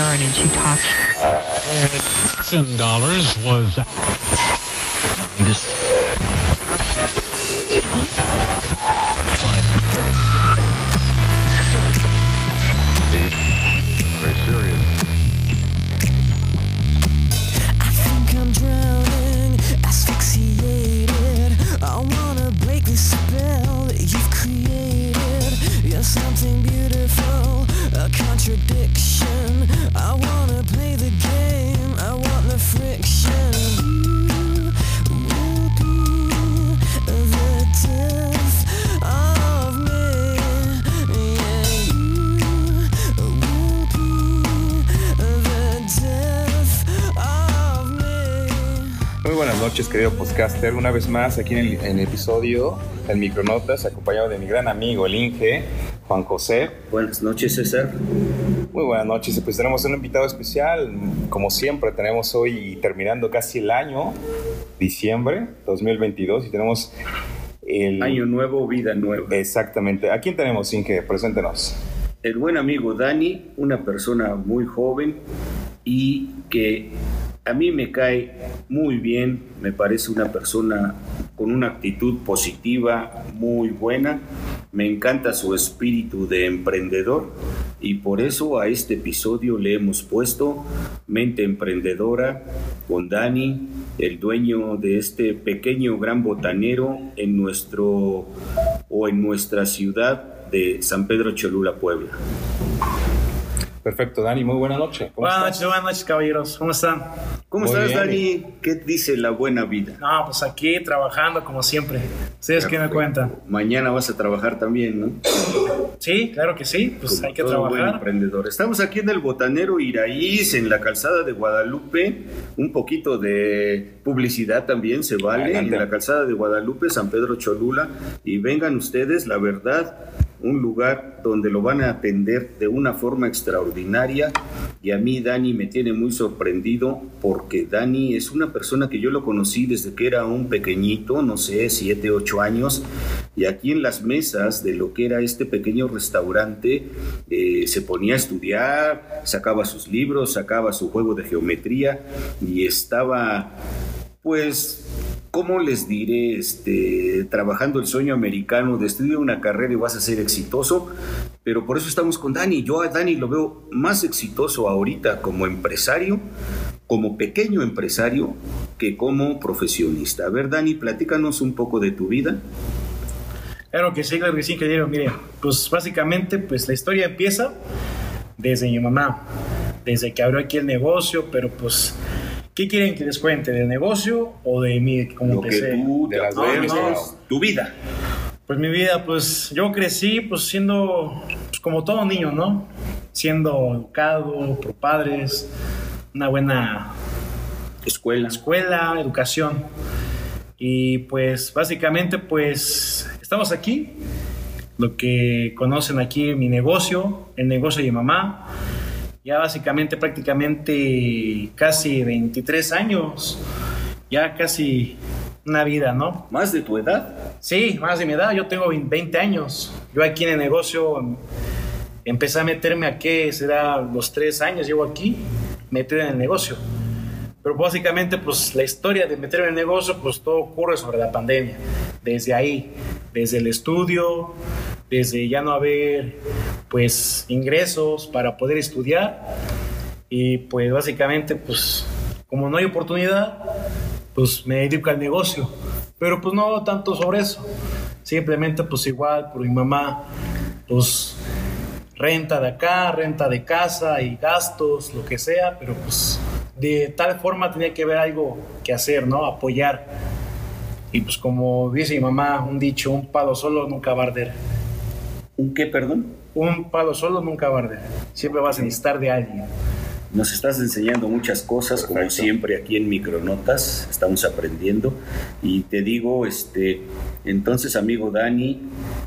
Aaron and she talked. Ten dollars was. Very serious. I think I'm drowning, asphyxiated. I wanna break the spell that you've created. You're something beautiful, a contradiction. I wanna play the game, I want the friction. You the death of me. The death of me. Muy buenas noches, querido podcaster. Una vez más aquí en el, en el episodio del Micronotas, acompañado de mi gran amigo, el Inge, Juan José. Buenas noches, César. Muy buenas noches. Pues tenemos un invitado especial. Como siempre, tenemos hoy terminando casi el año, diciembre 2022, y tenemos el. Año nuevo, vida nueva. Exactamente. ¿A quién tenemos, Inge? Preséntenos. El buen amigo Dani, una persona muy joven y que a mí me cae muy bien, me parece una persona con una actitud positiva muy buena, me encanta su espíritu de emprendedor y por eso a este episodio le hemos puesto Mente Emprendedora con Dani, el dueño de este pequeño gran botanero en nuestro o en nuestra ciudad de San Pedro Cholula, Puebla. Perfecto, Dani. Muy buena noche. ¿Cómo Buenas noches, buenas noches, caballeros. ¿Cómo están? ¿Cómo Muy estás, bien. Dani? ¿Qué dice la buena vida? No, pues aquí trabajando como siempre. ¿Ustedes qué me cuentan? Mañana vas a trabajar también, ¿no? Sí, claro que sí. Pues Como hay que todo buen trabajar. emprendedor. Estamos aquí en el Botanero Iraíz, en la calzada de Guadalupe. Un poquito de publicidad también se vale. Adelante. En la calzada de Guadalupe, San Pedro Cholula. Y vengan ustedes, la verdad, un lugar donde lo van a atender de una forma extraordinaria. Y a mí, Dani, me tiene muy sorprendido porque Dani es una persona que yo lo conocí desde que era un pequeñito, no sé, siete, ocho años. Y aquí en las mesas de lo que era este pequeño restaurante, eh, se ponía a estudiar, sacaba sus libros, sacaba su juego de geometría y estaba, pues, ¿cómo les diré? Este, trabajando el sueño americano de estudiar una carrera y vas a ser exitoso. Pero por eso estamos con Dani. Yo a Dani lo veo más exitoso ahorita como empresario, como pequeño empresario, que como profesionista. A ver, Dani, platícanos un poco de tu vida. Claro que sí, claro que sí, ingeniero. Mire, pues básicamente, pues la historia empieza desde mi mamá, desde que abrió aquí el negocio, pero pues, ¿qué quieren que les cuente? ¿Del negocio o de mí? Como Lo que tú de las dos. tu vida. Pues mi vida, pues yo crecí pues siendo pues, como todo niño, ¿no? Siendo educado por padres, una buena Escuela. escuela, educación. Y pues básicamente pues estamos aquí, lo que conocen aquí mi negocio, el negocio de mi mamá. Ya básicamente prácticamente casi 23 años, ya casi una vida, ¿no? Más de tu edad. Sí, más de mi edad, yo tengo 20 años. Yo aquí en el negocio em, empecé a meterme a qué será los tres años, llevo aquí, metido en el negocio. Pero básicamente, pues la historia de meterme en el negocio, pues todo ocurre sobre la pandemia. Desde ahí, desde el estudio, desde ya no haber, pues, ingresos para poder estudiar. Y pues básicamente, pues, como no hay oportunidad, pues me dedico al negocio. Pero pues no tanto sobre eso. Simplemente, pues igual, por mi mamá, pues renta de acá, renta de casa y gastos, lo que sea, pero pues de tal forma tenía que haber algo que hacer, ¿no? Apoyar. Y pues como dice mi mamá, un dicho, un palo solo nunca va a arder. ¿Un qué, perdón? Un palo solo nunca arder. Siempre vas a necesitar de alguien. Nos estás enseñando muchas cosas, como siempre aquí en Micronotas, estamos aprendiendo. Y te digo, este, entonces, amigo Dani,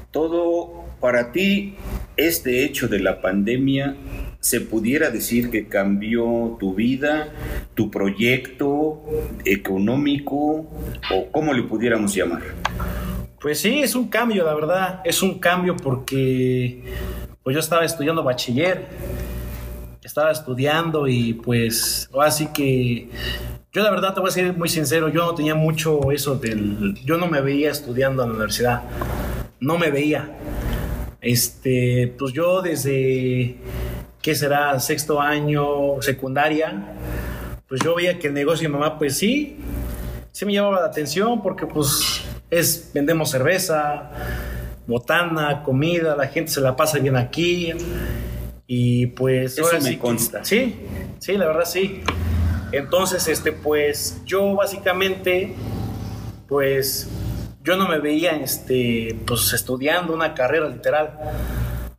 todo para ti, este hecho de la pandemia, se pudiera decir que cambió tu vida, tu proyecto económico, o cómo le pudiéramos llamar. Pues sí, es un cambio, la verdad. Es un cambio porque pues yo estaba estudiando bachiller estaba estudiando y pues así que yo la verdad te voy a ser muy sincero, yo no tenía mucho eso del, yo no me veía estudiando en la universidad, no me veía. Este, pues yo desde, ¿qué será? Sexto año, secundaria, pues yo veía que el negocio de mamá, pues sí, sí me llamaba la atención porque pues es, vendemos cerveza, botana, comida, la gente se la pasa bien aquí. Y pues Eso me sí consta. sí, sí, la verdad sí. Entonces, este, pues yo básicamente, pues yo no me veía, este, pues estudiando una carrera literal.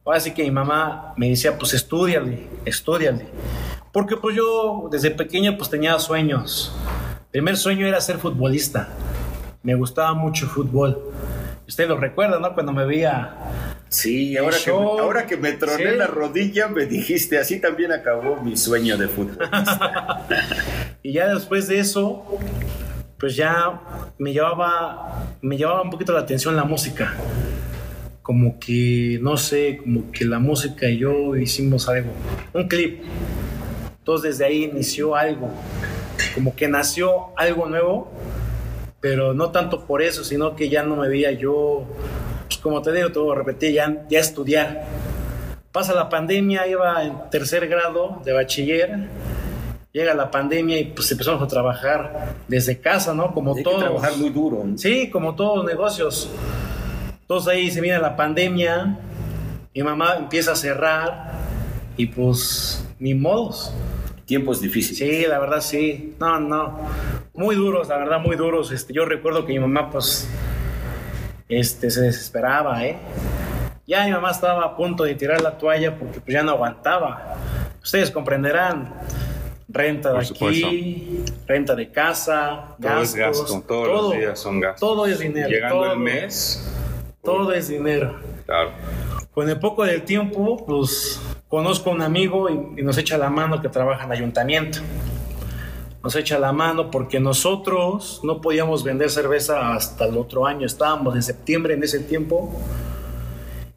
Ahora sí que mi mamá me decía, pues estudiale, estudiale. Porque pues yo desde pequeño pues tenía sueños. primer sueño era ser futbolista. Me gustaba mucho el fútbol. Usted lo recuerda, ¿no? Cuando me veía Sí, ahora que, me, ahora que me troné Sí. la rodilla, me dijiste, así también acabó mi sueño de fútbol. Y ya después de eso, pues ya me llevaba, me llevaba un poquito la atención la música. Como que, no sé, como que la música y yo hicimos algo, un clip. Entonces desde ahí inició algo, como que nació algo nuevo, pero no tanto por eso, sino que ya no me veía yo, pues como te digo, te voy a repetir, ya, ya estudiar. Pasa la pandemia, iba en tercer grado de bachiller, llega la pandemia y pues empezamos a trabajar desde casa, ¿no? Como Hay que todos. trabajar muy duro. ¿no? Sí, como todos los negocios. Entonces ahí se viene la pandemia, mi mamá empieza a cerrar y pues ni modos. Tiempos difíciles. Sí, la verdad sí. No, no. Muy duros, la verdad, muy duros. Este, yo recuerdo que mi mamá, pues, este, se desesperaba, ¿eh? Ya mi mamá estaba a punto de tirar la toalla porque pues ya no aguantaba. Ustedes comprenderán. Renta de Por aquí, renta de casa, Todo es gasto, todos los días son gastos. Todo es dinero. Llegando todo, el mes, Todo es dinero. claro. Con el poco del tiempo, pues conozco a un amigo y, nos echa la mano que trabaja en ayuntamiento. Nos echa la mano porque nosotros no podíamos vender cerveza hasta el otro año. Estábamos en septiembre en ese tiempo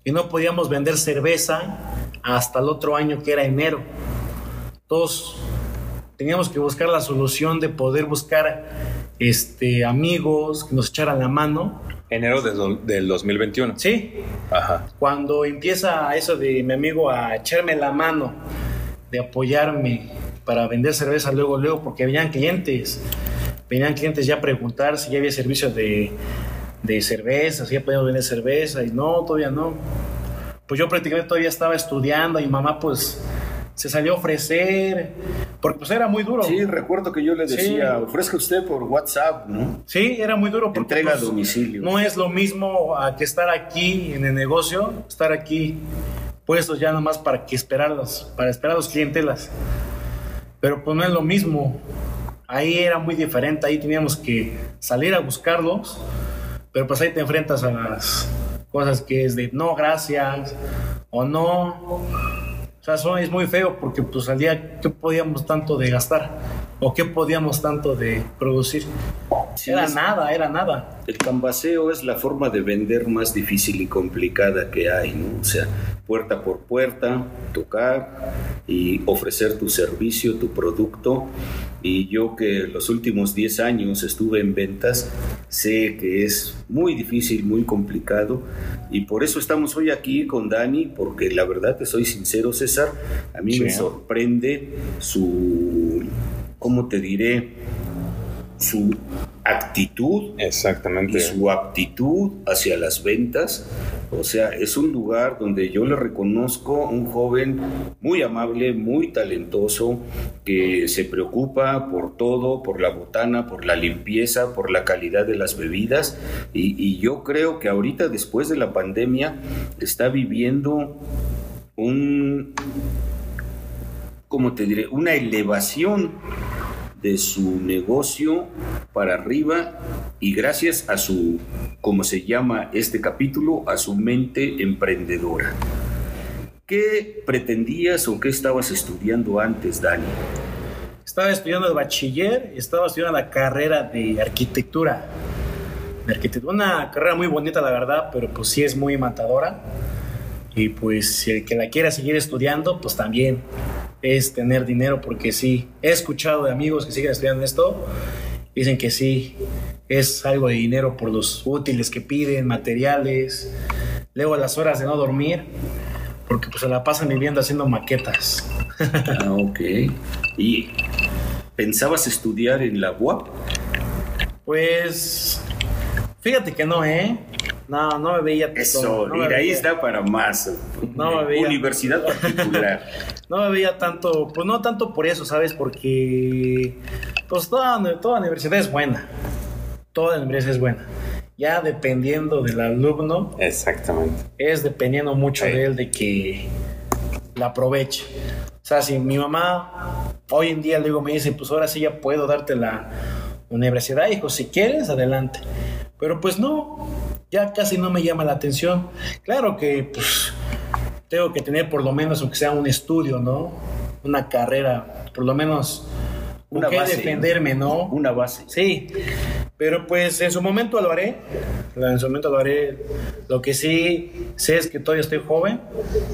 y no podíamos vender cerveza hasta el otro año que era enero. Todos teníamos que buscar la solución de poder buscar este, amigos que nos echaran la mano. Enero de del 2021. Sí, Ajá. cuando empieza eso de mi amigo a echarme la mano, de apoyarme para vender cerveza luego, luego, porque venían clientes, venían clientes ya a preguntar si ya había servicio de, de cerveza, si ya podíamos vender cerveza, y no, todavía no. Pues yo prácticamente todavía estaba estudiando y mi mamá pues se salió a ofrecer, porque pues era muy duro. Sí, recuerdo que yo le decía, Sí. ofrezca usted por WhatsApp, ¿no? Sí, era muy duro. Porque, Entrega a pues, domicilio. No es lo mismo a que estar aquí en el negocio, estar aquí puestos ya nomás para que esperarlos, para esperar a los clientelas. Pero pues no es lo mismo. Ahí era muy diferente, ahí teníamos que salir a buscarlos, pero pues ahí te enfrentas a las cosas que es de no, gracias, o no. Sea, es muy feo porque pues al día, ¿qué podíamos tanto de gastar? ¿O qué podíamos tanto de producir? Sí, era es- nada, era nada. El cambaseo es la forma de vender más difícil y complicada que hay, ¿no? O sea, puerta por puerta, tocar y ofrecer tu servicio, tu producto. Y yo que los últimos 10 años estuve en ventas, sé que es muy difícil, muy complicado. Y por eso estamos hoy aquí con Dani, porque la verdad te soy sincero, César, a mí Sí. me sorprende su, ¿cómo te diré? Su actitud Exactamente. y su aptitud hacia las ventas. O sea, es un lugar donde yo le reconozco un joven muy amable, muy talentoso, que se preocupa por todo, por la botana, por la limpieza, por la calidad de las bebidas. Y, y yo creo que ahorita, después de la pandemia, está viviendo un, ¿cómo te diré? Una elevación de su negocio para arriba y gracias a su, como se llama este capítulo, a su mente emprendedora. ¿Qué pretendías o qué estabas estudiando antes, Dani? Estaba estudiando el bachiller estaba estudiando la carrera de arquitectura. De arquitectura. Una carrera muy bonita, la verdad, pero pues sí es muy matadora. Y pues si el que la quiera seguir estudiando, pues también es tener dinero, porque sí, he escuchado de amigos que siguen estudiando esto, dicen que sí, es algo de dinero por los útiles que piden, materiales, luego las horas de no dormir, porque pues se la pasan viviendo haciendo maquetas. Ah, ok. ¿Y pensabas estudiar en la UAP? Pues, fíjate que no, ¿eh? No, no me veía Eso, no me ahí veía- está para más. No me veía. Universidad particular. No me veía tanto, pues no tanto por eso, ¿sabes? Porque pues toda, toda universidad es buena. Toda universidad es buena. Ya dependiendo del alumno, Exactamente. es dependiendo mucho Sí. de él de que la aproveche. O sea, si mi mamá hoy en día luego me dice, pues ahora sí ya puedo darte la universidad, hijo, si quieres, adelante. Pero pues no, ya casi no me llama la atención. Claro que pues tengo que tener por lo menos, aunque sea un estudio, ¿no? Una carrera, por lo menos Una base, defenderme, ¿no? Una base. Sí, pero pues en su momento lo haré. En su momento lo haré. Lo que sí sé es que todavía estoy joven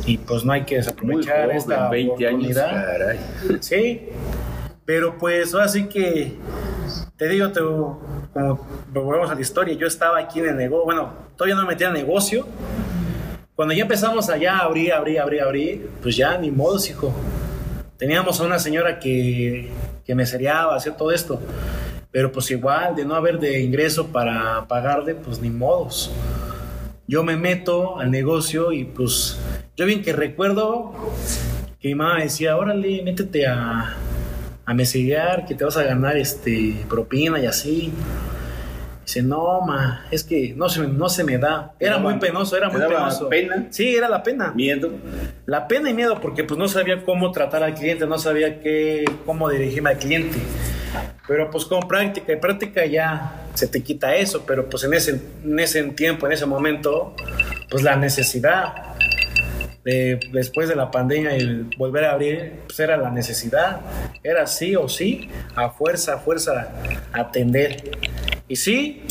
y pues no hay que Muy desaprovechar joven, esta 20 años. oportunidad. Caray. Sí, pero pues ahora sí que te digo, te, como volvemos a la historia, yo estaba aquí en el negocio, bueno, todavía no me metí al negocio. Cuando ya empezamos allá a abrir, abrir, abrir, abrir, pues ya ni modos, hijo. Teníamos a una señora que, que me seriaba, hacía todo esto. Pero pues igual, de no haber de ingreso para pagarle, pues ni modos. Yo me meto al negocio y pues yo bien que recuerdo que mi mamá decía, órale, métete a, a meserear, que te vas a ganar este propina y así. Dice, no, ma, es que no se, me- no se me da. ¿Te Era muy penoso, era muy daba penoso. pena? Sí, era la pena. Miedo. La pena y miedo, porque pues no sabía cómo tratar al cliente, no sabía qué, cómo dirigirme al cliente. Pero pues con práctica y práctica ya se te quita eso, pero pues en ese, en ese tiempo, en ese momento, pues la necesidad de, después de la pandemia y volver a abrir, pues era la necesidad, era sí o sí, a fuerza, a fuerza, atender. Y sí,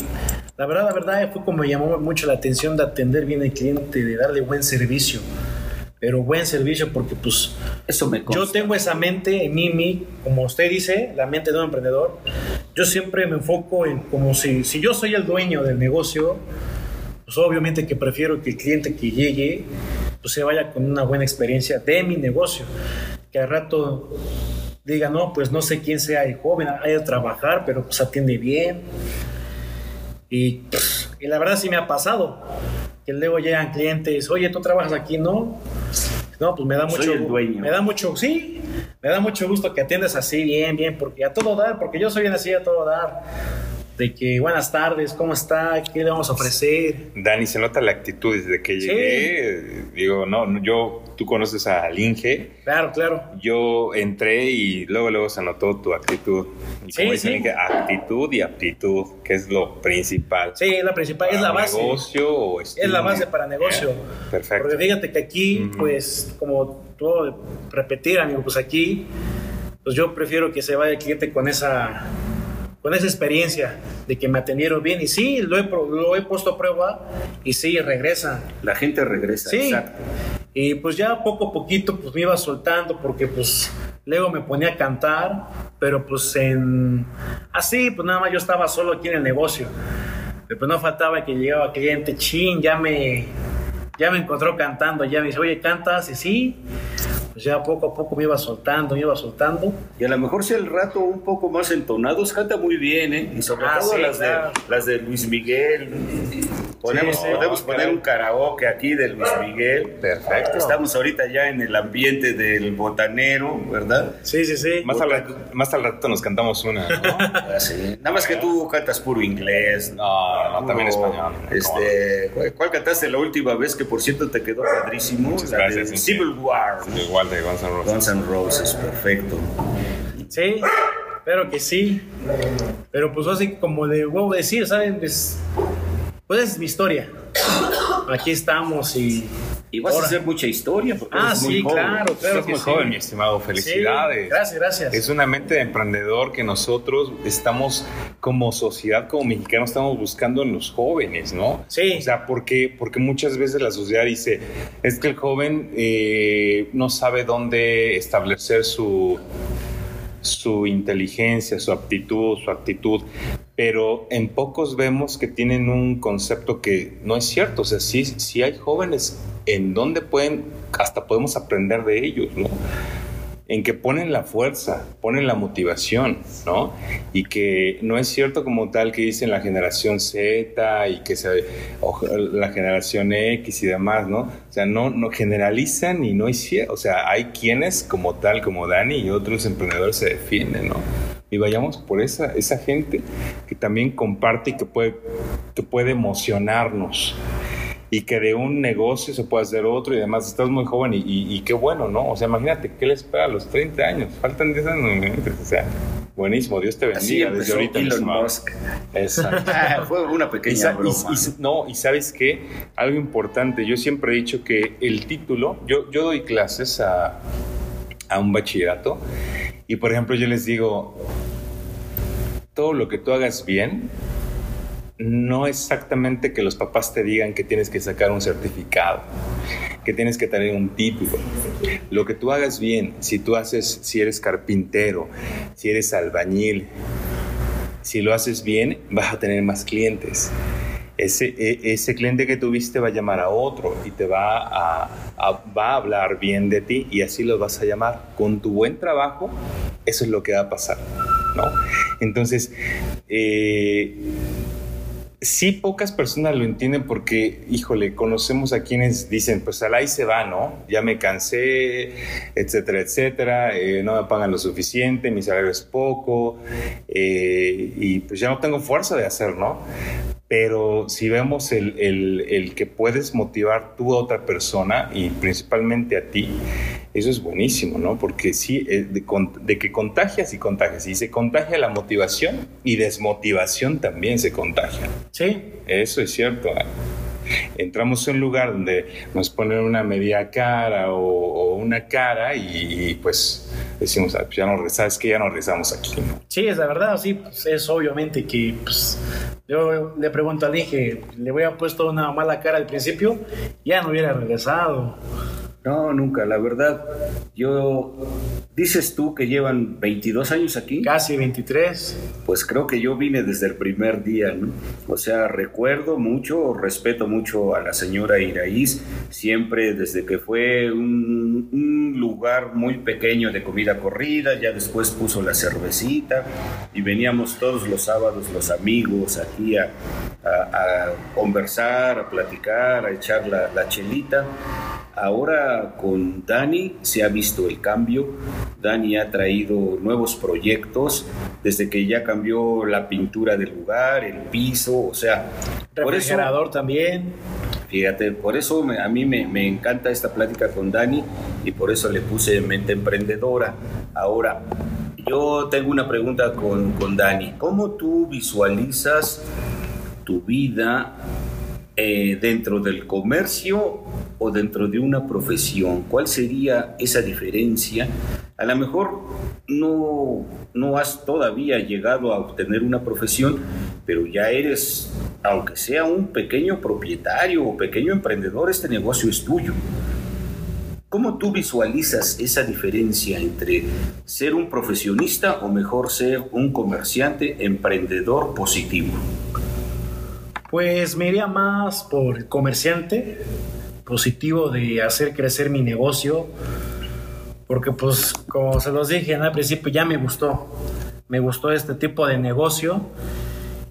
la verdad, la verdad fue como me llamó mucho la atención de atender bien al cliente, de darle buen servicio, pero buen servicio porque pues Eso me consta. yo tengo esa mente en mí, como usted dice, la mente de un emprendedor. Yo siempre me enfoco en como si, si yo soy el dueño del negocio, pues obviamente que prefiero que el cliente que llegue pues se vaya con una buena experiencia de mi negocio. Que al rato diga, no, pues no sé quién sea el joven, hay que trabajar, pero pues atiende bien. Y, y la verdad sí me ha pasado. Que luego llegan clientes, oye, ¿tú trabajas aquí? No. No, pues me da Soy mucho el dueño. Me da mucho, sí, me da mucho gusto que atiendas así, bien, bien, porque a todo dar, porque yo soy bien así a todo dar. De que buenas tardes, ¿cómo está? ¿Qué le vamos a ofrecer? Dani, se nota la actitud desde que llegué. Digo, no, yo, tú conoces al Inge. Claro, claro. Yo entré y luego, luego se notó tu actitud. Y Sí, como dice sí. el Inge, actitud y aptitud, que es lo principal. Sí, es la principal, es la base. negocio o Es la base para negocio. Perfecto. Porque fíjate que aquí, pues, como puedo repetir, amigo, pues aquí, pues yo prefiero que se vaya el cliente con esa, con esa experiencia de que me atendieron bien. Y sí, lo he, lo he puesto a prueba y sí, regresa. La gente regresa. Sí. Exacto. Y pues ya poco a poquito pues me iba soltando porque pues luego me ponía a cantar, pero pues en así pues nada más yo estaba solo aquí en el negocio. Pero pues no faltaba que llegaba cliente, chin, ya me ya me encontró cantando, ya me dice, "Oye, cantas." Y sí, pues ya poco a poco me iba soltando, me iba soltando. Y a lo mejor si el rato un poco más entonados, canta muy bien, ¿eh? Y sobre Ah, todo sí, las, claro. de, las de Luis Miguel. Podemos, Sí, sí. podemos Ah, poner claro. un karaoke aquí de Luis Miguel. Perfecto. Estamos ahorita ya en el ambiente del botanero, ¿verdad? Sí, sí, sí. Más al, rato, más al rato nos cantamos una, ¿no? Así. Nada más que tú cantas puro inglés. No, no, también español. Este, ¿cuál, cuál cantaste la última vez que por cierto te quedó padrísimo? Muchas La gracias, sí, sí. Civil War. Igual de Guns N' Roses. Guns N' Roses, perfecto. Sí, espero que sí. Pero pues así como le vuelvo a decir, ¿saben? Pues, pues es mi historia. Aquí estamos y Y vas Ahora. a hacer mucha historia porque Ah, eres muy sí, joven. claro, claro Estás muy sí. joven, mi estimado. Sí, Felicidades. gracias, gracias. Es una mente de emprendedor que nosotros estamos como sociedad, como mexicanos, estamos buscando en los jóvenes, ¿no? Sí. O sea, porque, porque muchas veces la sociedad dice, es que el joven eh, no sabe dónde establecer su, su inteligencia, su aptitud, su actitud, pero en pocos vemos que tienen un concepto que no es cierto. O sea, sí, sí hay jóvenes en donde pueden, hasta podemos aprender de ellos, ¿no? En que ponen la fuerza, ponen la motivación, ¿no? Y que no es cierto como tal que dicen la generación Z y que se, la generación X y demás, ¿no? O sea, no, no generalizan y no es cierto. O sea, hay quienes como tal, como Dani y otros emprendedores se defienden, ¿no? Y vayamos por esa, esa gente que también comparte y que puede, que puede emocionarnos y que de un negocio se puede hacer otro y además estás muy joven y, y- y qué bueno, ¿no? O sea, imagínate, ¿qué le espera a los 30 años? Faltan 10 años, o sea, buenísimo, Dios te Así bendiga desde empezó ahorita. Elon. Musk. Exacto. Fue una pequeña y- broma. no, y sabes qué, algo importante, yo siempre he dicho que el título, yo, yo doy clases a, a un bachillerato y por ejemplo yo les digo, todo lo que tú hagas bien, no exactamente que los papás te digan que tienes que sacar un certificado, que tienes que tener un título. Lo que tú hagas bien, si tú haces, si eres carpintero, si eres albañil, si lo haces bien, vas a tener más clientes. Ese, e- ese cliente que tuviste va a llamar a otro y te va a, va a hablar bien de ti y así lo vas a llamar. Con tu buen trabajo, eso es lo que va a pasar, ¿no? Entonces, eh, sí pocas personas lo entienden porque, híjole, conocemos a quienes dicen, pues al ahí se va, ¿no? Ya me cansé, etcétera, etcétera, eh, no me pagan lo suficiente, mi salario es poco, eh, y pues ya no tengo fuerza de hacer, ¿no? Pero si vemos el, el- el que puedes motivar tú a otra persona y principalmente a ti, eso es buenísimo, ¿no? Porque sí, eh, de, que contagias y contagias, y se contagia la motivación y desmotivación también se contagia. Sí, Eso es cierto. Entramos en un lugar donde nos ponen una media cara o, una cara y, pues decimos, "Ah, pues ya no, sabes que ya no regresamos aquí, sí, es la verdad, sí, pues, es obviamente que pues, yo le pregunto al Inge, le hubiera puesto una mala cara al principio, ya no hubiera regresado. No, nunca, la verdad. Yo, dices tú que llevan 22 años aquí. Casi 23. Pues creo que yo vine desde el primer día, ¿no? O sea, recuerdo mucho, respeto mucho a la señora Iraíz, siempre desde que fue un, un lugar muy pequeño de comida corrida, ya después puso la cervecita y veníamos todos los sábados los amigos aquí a, a- a conversar, a platicar, a echar la, la chelita. Ahora con Dani se ha visto el cambio. Dani ha traído nuevos proyectos desde que ya cambió la pintura del lugar, el piso, o sea, por eso, Refrigerador también. fíjate, por eso me- a mí me, me encanta esta plática con Dani y por eso le puse mente emprendedora. Ahora, yo tengo una pregunta con, con Dani. ¿Cómo tú visualizas tu vida eh, dentro del comercio o dentro de una profesión? ¿Cuál sería esa diferencia? A lo mejor no, no has todavía llegado a obtener una profesión, pero ya eres, aunque sea un pequeño propietario o pequeño emprendedor, este negocio es tuyo. ¿Cómo tú visualizas esa diferencia entre ser un profesionista o mejor ser un comerciante emprendedor positivo? Pues me iría más por comerciante positivo de hacer crecer mi negocio. Porque pues como se los dije al principio ya me gustó. Me gustó este tipo de negocio.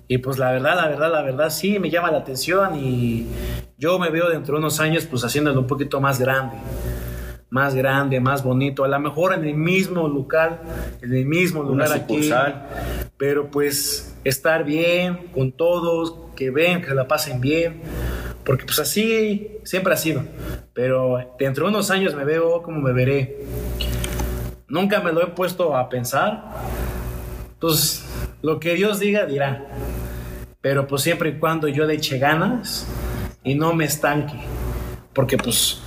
Y pues la verdad, la verdad, la verdad sí me llama la atención y yo me veo dentro de unos años pues haciéndolo un poquito más grande. Más grande, más bonito. A lo mejor en el mismo local, en el mismo Una lugar aquí. Pero pues estar bien con todos, que ven, que la pasen bien. Porque pues así siempre ha sido. Pero dentro de unos años me veo como me veré. Nunca me lo he puesto a pensar. Pues lo que Dios diga dirá. Pero pues siempre y cuando yo le eche ganas y no me estanque. Porque pues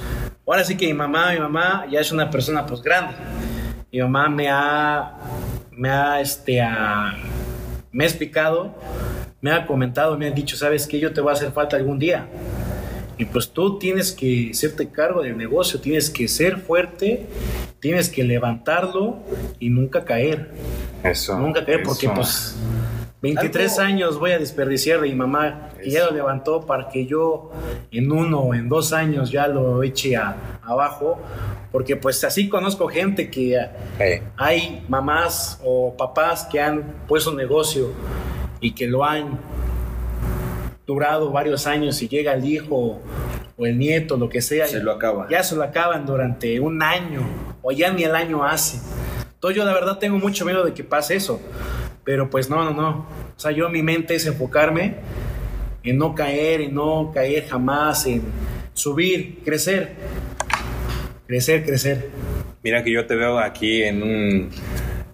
ahora sí que mi mamá, mi mamá ya es una persona pues grande. Mi mamá me ha, me ha, este, a- me ha explicado, me ha comentado, me ha dicho, sabes que yo te voy a hacer falta algún día. Y pues tú tienes que hacerte cargo del negocio, tienes que ser fuerte, tienes que levantarlo y nunca caer. Eso. Nunca caer porque eso. pues 23 Algo- años voy a desperdiciar de mi mamá que ya lo levantó para que yo en uno o en dos años ya lo eche a- abajo. Porque pues así conozco gente que Eh, hay mamás o papás que han puesto un negocio y que lo han durado varios años y llega el hijo o el nieto, lo que sea, Se lo ya se lo acaban durante un año o ya ni el año hace. Entonces yo la verdad tengo mucho miedo de que pase eso, pero pues no, no, no. O sea, yo mi mente es enfocarme en no caer, en no caer jamás, en subir, crecer, crecer, crecer. Mira que yo te veo aquí en un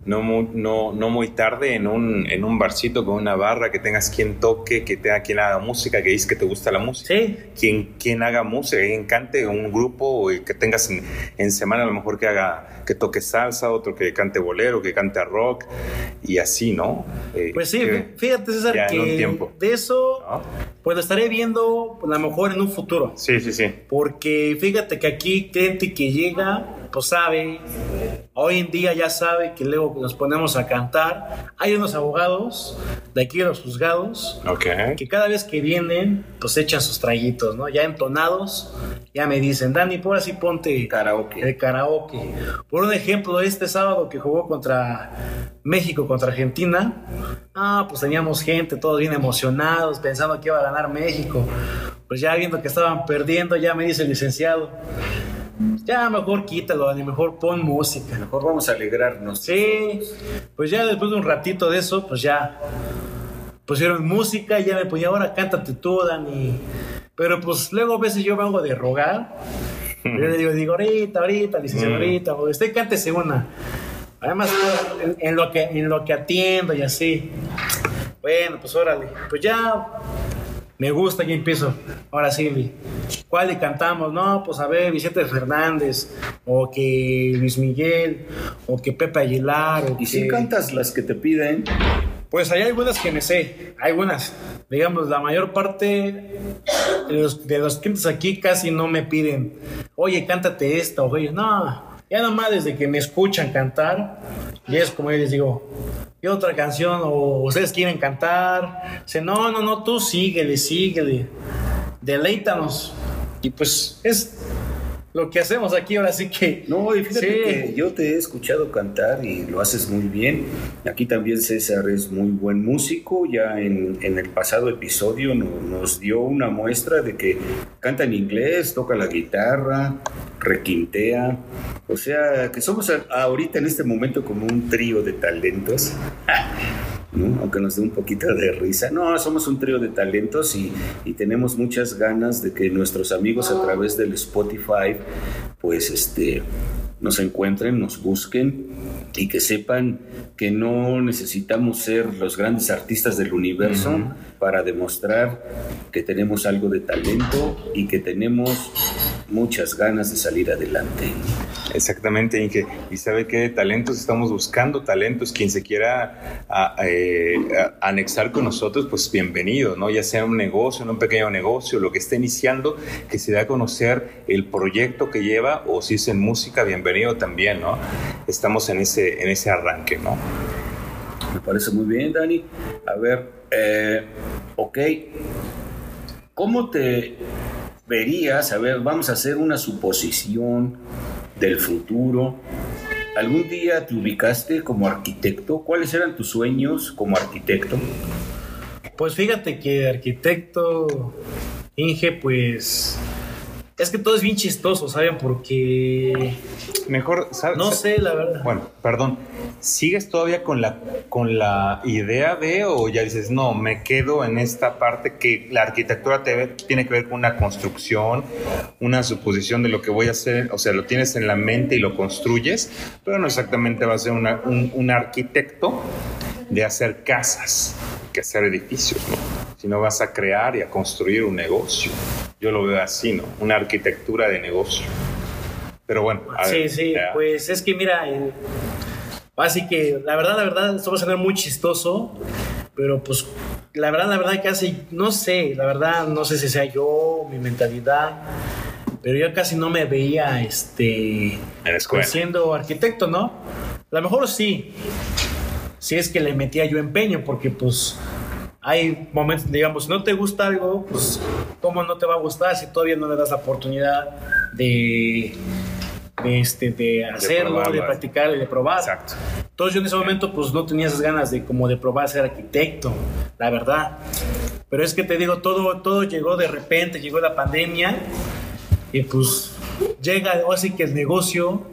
no muy, no, no muy tarde en un, en un barcito con una barra, que tengas quien toque, que tenga quien haga música, que dices que te gusta la música. Sí, Quien, quien haga música, quien cante un grupo, que tengas en, en semana a lo mejor que haga, que toque salsa, otro que cante bolero, que cante rock, y así, ¿no? Eh, pues sí, que- fíjate César ya en un que tiempo. de eso ¿no? pues lo estaré viendo a lo mejor en un futuro. Sí, sí, sí. Porque fíjate que aquí gente que llega, pues sabe, hoy en día ya sabe que luego nos ponemos a cantar. Hay unos abogados de aquí de los juzgados Ok. que cada vez que vienen, pues echan sus traguitos, ¿no? Ya entonados, ya me dicen, Dani, por así ponte Karaoke. el karaoke. Por un ejemplo, este sábado que jugó contra México, contra Argentina, ah, pues teníamos gente, todos bien emocionados, pensando que iba a ganar México. Pues ya viendo que estaban perdiendo, ya me dice el licenciado, ya mejor quítalo, Dani, mejor pon música. Mejor vamos a alegrarnos. Sí, pues ya después de un ratito de eso, pues ya pusieron música y ya me ponía, ahora cántate tú, Dani. Pero pues luego a veces yo vengo de rogar. Yo le digo, digo, ahorita, ahorita, licenciado, Mm. ahorita, o usted cántese una. Además, en, en lo que, en lo que atiendo y así. Bueno, pues órale. Pues ya me gusta y empiezo. Ahora sí. ¿cuál le cantamos? No, pues a ver, Vicente Fernández, o que Luis Miguel, o que Pepe Aguilar. O Y si cantas las que te piden, Pues hay algunas que me sé, hay algunas. Digamos, la mayor parte de los, clientes aquí casi no me piden, oye, cántate esta, oye, no. Ya nomás desde que me escuchan cantar, y es como yo les digo, ¿qué otra canción? O ustedes quieren cantar. Dice, no, no, no, tú síguele, síguele. Deleítanos. Y pues es lo que hacemos aquí ahora sí que. No, y fíjate Sí. que yo te he escuchado cantar y lo haces muy bien. Aquí también César es muy buen músico. Ya en, en el pasado episodio no- nos dio una muestra de que canta en inglés, toca la guitarra, requintea. O sea, que somos ahorita en este momento como un trío de talentos. ¿no? aunque nos dé un poquito de risa. No, somos un trío de talentos y, y tenemos muchas ganas de que nuestros amigos a través del Spotify, pues este, nos encuentren, nos busquen y que sepan que no necesitamos ser los grandes artistas del universo para demostrar que tenemos algo de talento y que tenemos muchas ganas de salir adelante. Exactamente, Inge. Y sabe qué talentos estamos buscando, talentos. Quien se quiera a- eh, a- anexar con nosotros, pues bienvenido, ¿no? Ya sea un negocio, un pequeño negocio, lo que esté iniciando, que se dé a conocer el proyecto que lleva, o si es en música, bienvenido también, ¿no? Estamos en ese, en ese arranque, ¿no? Me parece muy bien, Dani. A ver, eh, ok. ¿Cómo te verías? A ver, vamos a hacer una suposición del futuro. ¿Algún día te ubicaste como arquitecto? ¿Cuáles eran tus sueños como arquitecto? Pues fíjate que arquitecto Inge, pues es que todo es bien chistoso, ¿saben? Porque Mejor, ¿sabes? no sé, la verdad. Bueno, perdón. ¿Sigues todavía con la, con la idea de o ya dices, no, me quedo en esta parte que la arquitectura te- tiene que ver con una construcción, una suposición de lo que voy a hacer, o sea, lo tienes en la mente y lo construyes, pero no exactamente va a ser una- un, un arquitecto de hacer casas, que hacer edificios, ¿no? Sino vas a crear y a construir un negocio. Yo lo veo así, ¿no? Una arquitectura de negocio. Pero bueno, a Sí, ver, sí, ya. pues es que mira, eh, así que la verdad, la verdad, esto va a sonar muy chistoso, pero pues la verdad, la verdad casi, no sé, la verdad, no sé si sea yo, mi mentalidad, pero yo casi no me veía, este, pues, siendo arquitecto, ¿no? A lo mejor sí, si es que le metía yo empeño, porque pues hay momentos, digamos, si no te gusta algo, pues cómo no te va a gustar si todavía no le das la oportunidad de, de, este, de hacerlo, de, probarlo. practicar y de probar. Exacto. Entonces yo en ese momento pues no tenía esas ganas de como de probar ser arquitecto, la verdad. Pero es que te digo, todo, todo llegó de repente, llegó la pandemia y pues llega así que el negocio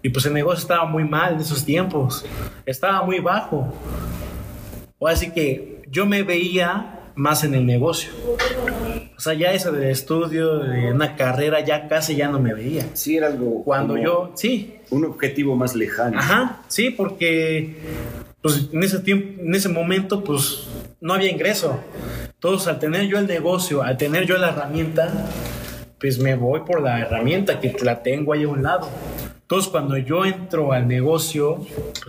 y pues el negocio estaba muy mal en esos tiempos, estaba muy bajo. O así que yo me veía más en el negocio. O sea, ya eso del estudio, de una carrera, ya casi ya no me veía. Sí, era algo. Cuando yo, sí, Un objetivo más lejano. Ajá, sí, porque pues en ese tiempo, en ese momento, pues no había ingreso. Entonces, al tener yo el negocio, al tener yo la herramienta, pues me voy por la herramienta que la tengo ahí a un lado. Entonces, cuando yo entro al negocio,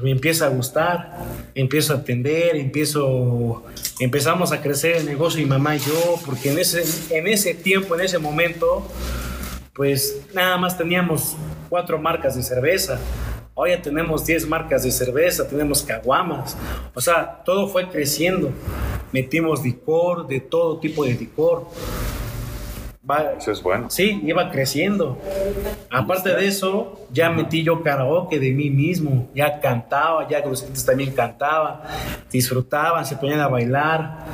me empieza a gustar, empiezo a atender, empiezo, empezamos a crecer el negocio, mi mamá y yo, porque en ese, en ese tiempo, en ese momento, pues nada más teníamos cuatro marcas de cerveza. Hoy ya tenemos 10 marcas de cerveza, tenemos caguamas. O sea, todo fue creciendo. Metimos licor, de todo tipo de licor. Eso es bueno. Sí, iba creciendo. Aparte de eso, ya metí yo karaoke de mí mismo. Ya cantaba, ya los clientes también cantaban, disfrutaban, se ponían a bailar.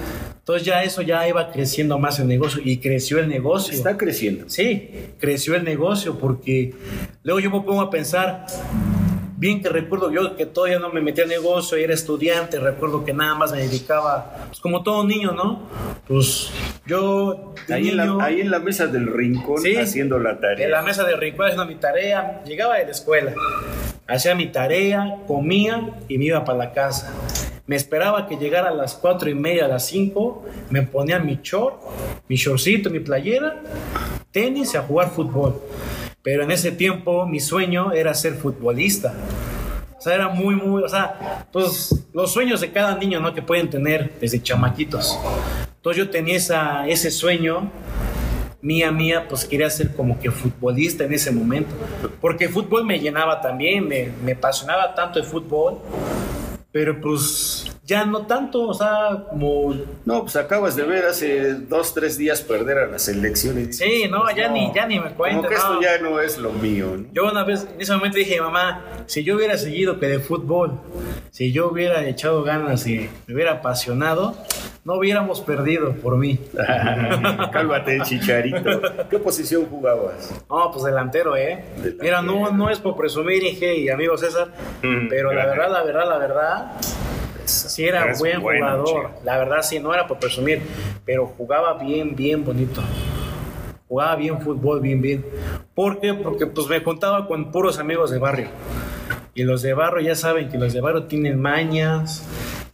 Entonces ya eso ya iba creciendo más el negocio y creció el negocio. Está creciendo. Sí, creció el negocio porque luego yo me pongo a pensar, bien que recuerdo yo que todavía no me metí al negocio, era estudiante, recuerdo que nada más me dedicaba, pues como todo niño, ¿no? Pues yo, Ahí en, la, ahí en la mesa del rincón Sí. haciendo la tarea. en la mesa de rincón haciendo mi tarea, llegaba de la escuela, hacía mi tarea, comía y me iba para la casa. Me esperaba que llegara a las cuatro y media, a las 5, me ponía mi short, mi shortcito, mi playera, tenis y a jugar fútbol. Pero en ese tiempo mi sueño era ser futbolista. O sea, era muy, muy, o sea, pues los sueños de cada niño, ¿no? Que pueden tener desde chamaquitos. Entonces yo tenía esa, ese sueño, mía, mía, pues quería ser como que futbolista en ese momento. Porque el fútbol me llenaba también, me, me apasionaba tanto el fútbol, pero pues ya no tanto, o sea, como... No, pues acabas de ver hace dos, tres días perder a las elecciones. Sí, no, ya, Ni, ya ni me cuento. Como que esto ya no es lo mío. ¿no? Yo una vez, en ese momento dije, mamá, si yo hubiera seguido que de fútbol, si yo hubiera echado ganas y me hubiera apasionado, no hubiéramos perdido por mí. Cálmate, chicharito. ¿Qué posición jugabas? No, pues delantero, ¿eh? Delantero. Mira, no, no es por presumir, Inge y amigo César, Mm, pero la verdad, la verdad, la verdad, sí era Eres buen bueno, jugador. chico. La verdad, sí, no era por presumir, pero jugaba bien, bien bonito. Jugaba bien fútbol, bien, bien. ¿Por qué? Porque pues me juntaba con puros amigos de barrio. Y los de barrio ya saben que los de barrio tienen mañas.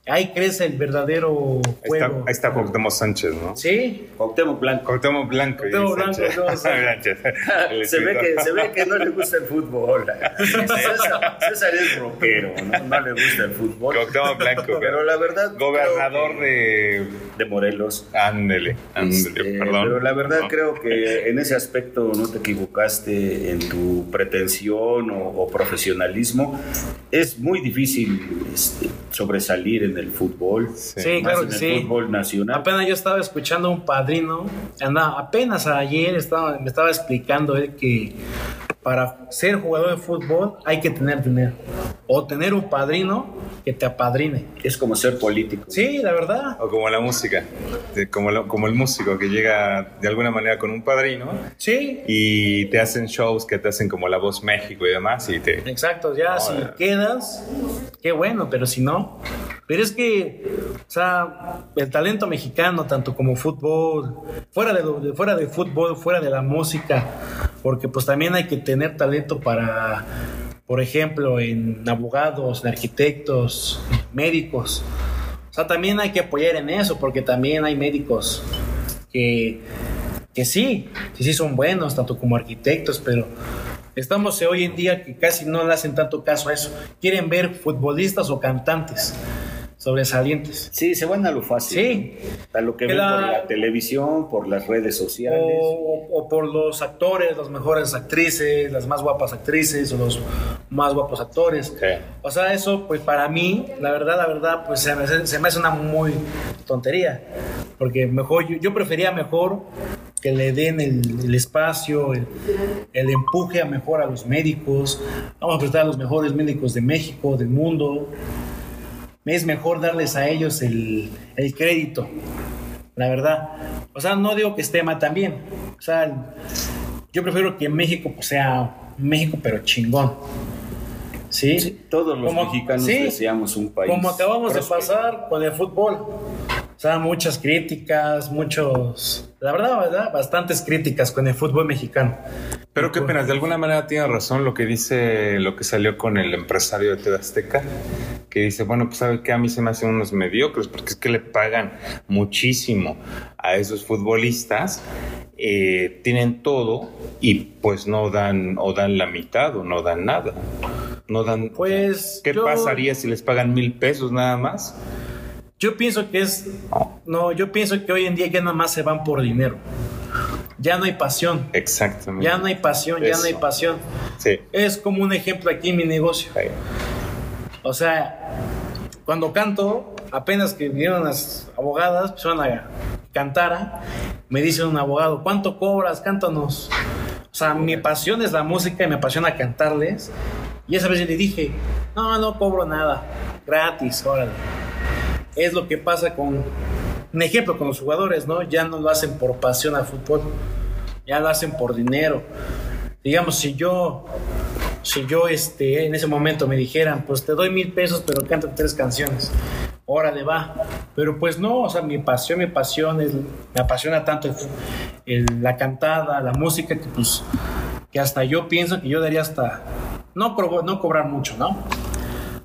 Ahí crece el verdadero Ahí está, juego. ahí está Cuauhtémoc Sánchez, ¿no? Sí, Cuauhtémoc Blanco. Cuauhtémoc Blanco. Cuauhtémoc Blanco, Sánchez. no, Se ve, que, se ve que no le gusta el fútbol. César, César es rockero, ¿no? No le gusta el fútbol. Cuauhtémoc Blanco, Pero la verdad. Gobernador que- de... de Morelos. Ándele, ándele, Este, perdón. Pero la verdad No. creo que en ese aspecto no te equivocaste en tu pretensión o, o profesionalismo. Es muy difícil este, sobresalir en el fútbol. Sí, más claro en que el sí. fútbol nacional. Apenas yo estaba escuchando a un padrino, anda, apenas ayer estaba, me estaba explicando él que para ser jugador de fútbol hay que tener dinero o tener un padrino que te apadrine. Es como ser político. Sí, la verdad. O como la música, como, lo- como el músico que llega de alguna manera con un padrino Sí, y te hacen shows que te hacen como La Voz México y demás y te... exacto. Ya No, si eh. quedas, qué bueno, pero si no. Pero es que, o sea, el talento mexicano, tanto como fútbol, fuera de, lo- de- fuera de fútbol, fuera de la música, porque pues también hay que tener talento para, por ejemplo, en abogados, en arquitectos, médicos. O sea, también hay que apoyar en eso, porque también hay médicos que, que sí, que sí son buenos, tanto como arquitectos, pero Estamos hoy en día que casi no le hacen tanto caso a eso. Quieren ver futbolistas o cantantes sobresalientes. Sí, se van a lo fácil. Sí. A lo que ven por la televisión, por las redes sociales. O, o por los actores, las mejores actrices, las más guapas actrices o los más guapos actores. Sí. O sea, eso, pues para mí, la verdad, la verdad, pues se me, hace- se me hace una muy tontería. Porque mejor, yo, yo prefería mejor que le den el, el espacio, el, el empuje a mejor a los médicos. Vamos a prestar a los mejores médicos de México, del mundo. Es mejor darles a ellos el, el crédito, la verdad. O sea, no digo que esté mal también. O sea, yo prefiero que México pues, sea México, pero chingón. ¿Sí? Sí, todos los Como- mexicanos sí, deseamos un país. Como acabamos de pasar con el fútbol. Sea, muchas críticas, muchos. La verdad, verdad, bastantes críticas con el fútbol mexicano. Pero qué pena, de alguna manera tiene razón lo que dice, lo que salió con el empresario de Azteca, que dice, bueno, pues sabe que a mí se me hacen unos mediocres, porque es que le pagan muchísimo a esos futbolistas, eh, tienen todo y pues no dan, o dan la mitad o no dan nada. No dan. Pues, ¿Qué yo- pasaría si les pagan mil pesos nada más? Yo pienso que es. No, yo pienso que hoy en día ya nada más se van por dinero. Ya no hay pasión. exactamente. Ya no hay pasión, ya no hay pasión. Sí. Es como un ejemplo aquí en mi negocio. Ahí. O sea, cuando canto, apenas que vinieron las abogadas, empezaron a cantar, me dice un abogado, ¿cuánto cobras? Cántanos. O sea, mi pasión es la música y me apasiona cantarles. Y esa vez yo le dije, no, no cobro nada, gratis, órale. Es lo que pasa con, un ejemplo, con los jugadores, ¿no? Ya no lo hacen por pasión al fútbol, ya lo hacen por dinero. Digamos, si yo si yo este, en ese momento me dijeran, pues te doy mil pesos, pero canta tres canciones, órale va. Pero pues no, o sea, mi pasión, mi pasión es, me apasiona tanto el el- la cantada, la música, que pues, que hasta yo pienso que yo daría hasta, no, no cobrar mucho, ¿no?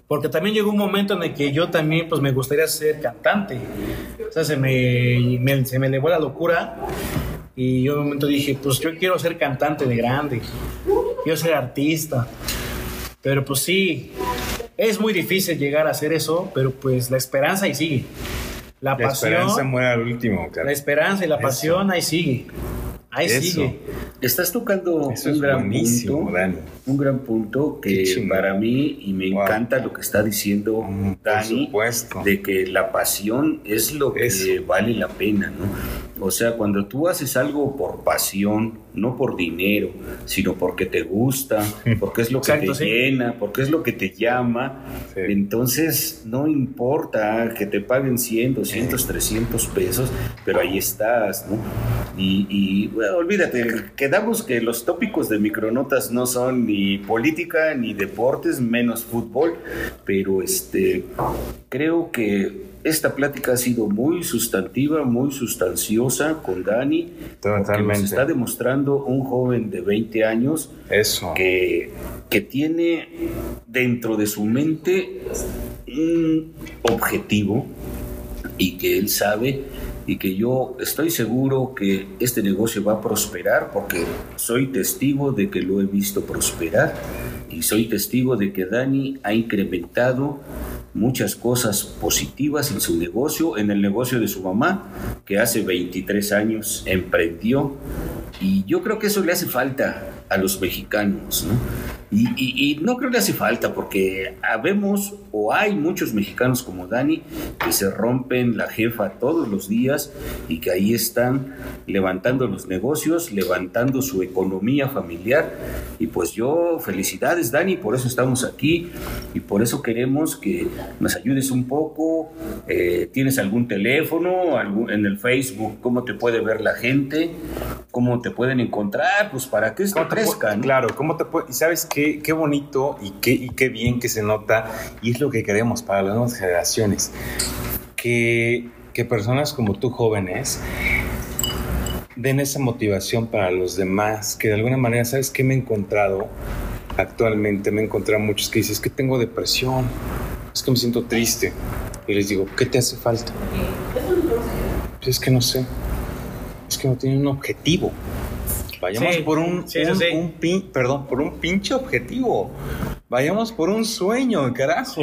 Porque también llegó un momento en el que yo también, pues me gustaría ser cantante. O sea, se me, me- se me elevó la locura. Y yo en un momento dije, pues yo quiero ser cantante de grande. Quiero ser artista. Pero pues sí, es muy difícil llegar a hacer eso, pero pues la esperanza ahí sigue. La, La pasión, esperanza muere al último, cara. la esperanza y la pasión ahí sigue. Ahí Eso. sigue. Estás tocando Eso un gran punto. Dani. Un gran punto que para mí, y me Wow. encanta lo que está diciendo Mm, Dani, de que la pasión es lo que vale la pena, ¿no? O sea, cuando tú haces algo por pasión, no por dinero, sino porque te gusta, porque es lo que Exacto, te sí. llena, porque es lo que te llama, Sí. entonces no importa que te paguen 100, 200, 300 pesos, pero ahí estás, ¿no? Y, y, bueno, olvídate, quedamos que los tópicos de micronotas no son ni política ni deportes, menos fútbol, pero este creo que esta plática ha sido muy sustantiva, muy sustanciosa con Dani, porque nos Totalmente. está demostrando un joven de 20 años Eso. que, que tiene dentro de su mente un objetivo y que él sabe y que yo estoy seguro que este negocio va a prosperar porque soy testigo de que lo he visto prosperar y soy testigo de que Dani ha incrementado muchas cosas positivas en su negocio, en el negocio de su mamá, que hace 23 años emprendió y yo creo que eso le hace falta a los mexicanos, ¿no? Y, y- y no creo que hace falta porque habemos o hay muchos mexicanos como Dani que se rompen la jefa todos los días y que ahí están levantando los negocios, levantando su economía familiar. Y pues yo, felicidades Dani, por eso estamos aquí y por eso queremos que nos ayudes un poco. Eh, ¿Tienes algún teléfono algún, en el Facebook? ¿Cómo te puede ver la gente? ¿Cómo te pueden encontrar? Pues para que esto ¿Cómo te pu- crezca. ¿no? Claro, ¿cómo te Y sabes qué, qué bonito y qué, y qué bien que se nota, y es lo que queremos para las nuevas generaciones, que, que personas como tú jóvenes den esa motivación para los demás, que de alguna manera, ¿sabes qué me he encontrado actualmente? Me he encontrado muchos que dicen, es que tengo depresión, es que me siento triste. Y les digo, ¿qué te hace falta? Pues es que no sé, es que no tienen un objetivo. Vayamos Sí, por un, sí, un- un pin- perdón, por un pinche objetivo. Vayamos por un sueño, carajo.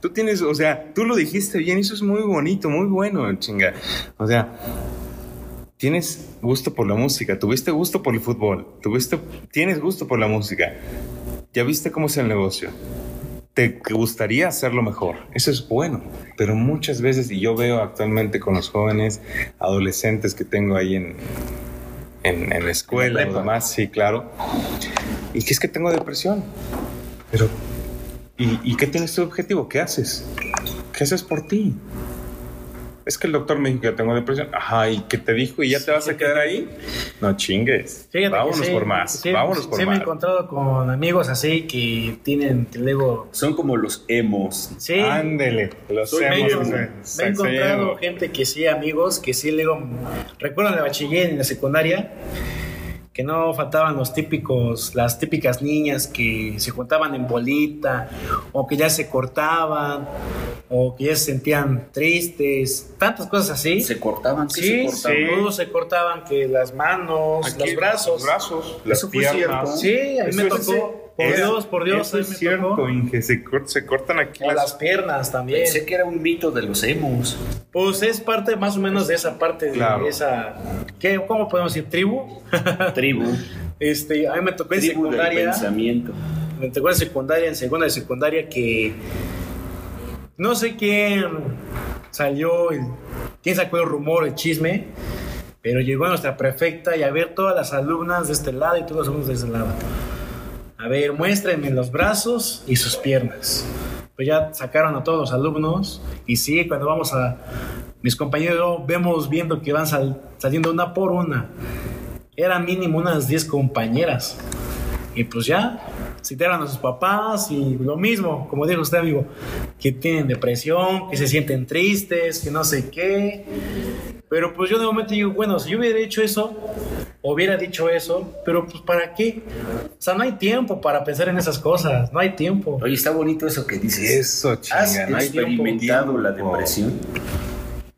Tú tienes, o sea, tú lo dijiste bien, eso es muy bonito, muy bueno, chinga. O sea, tienes gusto por la música, tuviste gusto por el fútbol, tuviste, tienes gusto por la música. Ya viste cómo es el negocio. Te gustaría hacerlo mejor. Eso es bueno. Pero muchas veces, y yo veo actualmente con los jóvenes, adolescentes que tengo ahí en, en, en la escuela y demás, sí, claro. Y que es que tengo depresión. Pero, ¿y, ¿y qué tienes tu objetivo? ¿Qué haces? ¿Qué haces por ti? Es que el doctor me dijo que tengo depresión. Ajá, ¿y qué te dijo? ¿Y ya te vas a quedar ahí? No chingues. Fíjate que Vámonos sí, por más. sí, Vámonos por sí me he más. encontrado con amigos así que tienen, que luego... Son como los emos. Sí, Ándele. Lo Soy me, he- hacemos. medio- me he encontrado gente que sí, amigos, que sí luego... Recuerdo en la bachiller, en la secundaria, que no faltaban los típicos, las típicas niñas que se juntaban en bolita, o que ya se cortaban, o que ya se sentían tristes, tantas cosas así. Se cortaban, ¿qué Sí, se cortaban? sí. Se cortaban que las manos, Aquí, los brazos. Los brazos, las Eso fue piernas. cierto. Sí, a mí Eso me tocó. Por es- Dios, por Dios, Eso es me cierto, tocó. Inge. Se, cort- se cortan aquí O las... las piernas también. Pensé que era un mito de los emos. Pues es parte más o menos de esa parte de esa. ¿qué, ¿Cómo podemos decir? ¿Tribu? Tribu. Este, a mí me tocó en tribu del secundaria. pensamiento. Me tocó en secundaria, en segunda de secundaria, que no sé quién salió, el- quién sacó el rumor, el chisme, pero llegó nuestra prefecta y a ver todas las alumnas de este lado y todos los alumnos de ese lado. A ver, muéstrenme los brazos y sus piernas. Pues ya sacaron a todos los alumnos y sí, cuando vamos a... Mis compañeros vemos viendo que van sal- saliendo una por una. Eran mínimo unas 10 compañeras. Y pues ya, citaron a sus papás y lo mismo, como dijo usted, amigo, que tienen depresión, que se sienten tristes, que no sé qué. Pero pues yo de momento digo, bueno, si yo hubiera hecho eso, hubiera dicho eso, pero pues ¿para qué? O sea, no hay tiempo para pensar en esas cosas, no hay tiempo. Oye, está bonito eso que dices. Eso, ¿Has chinga. no hay experimentado tiempo. la depresión?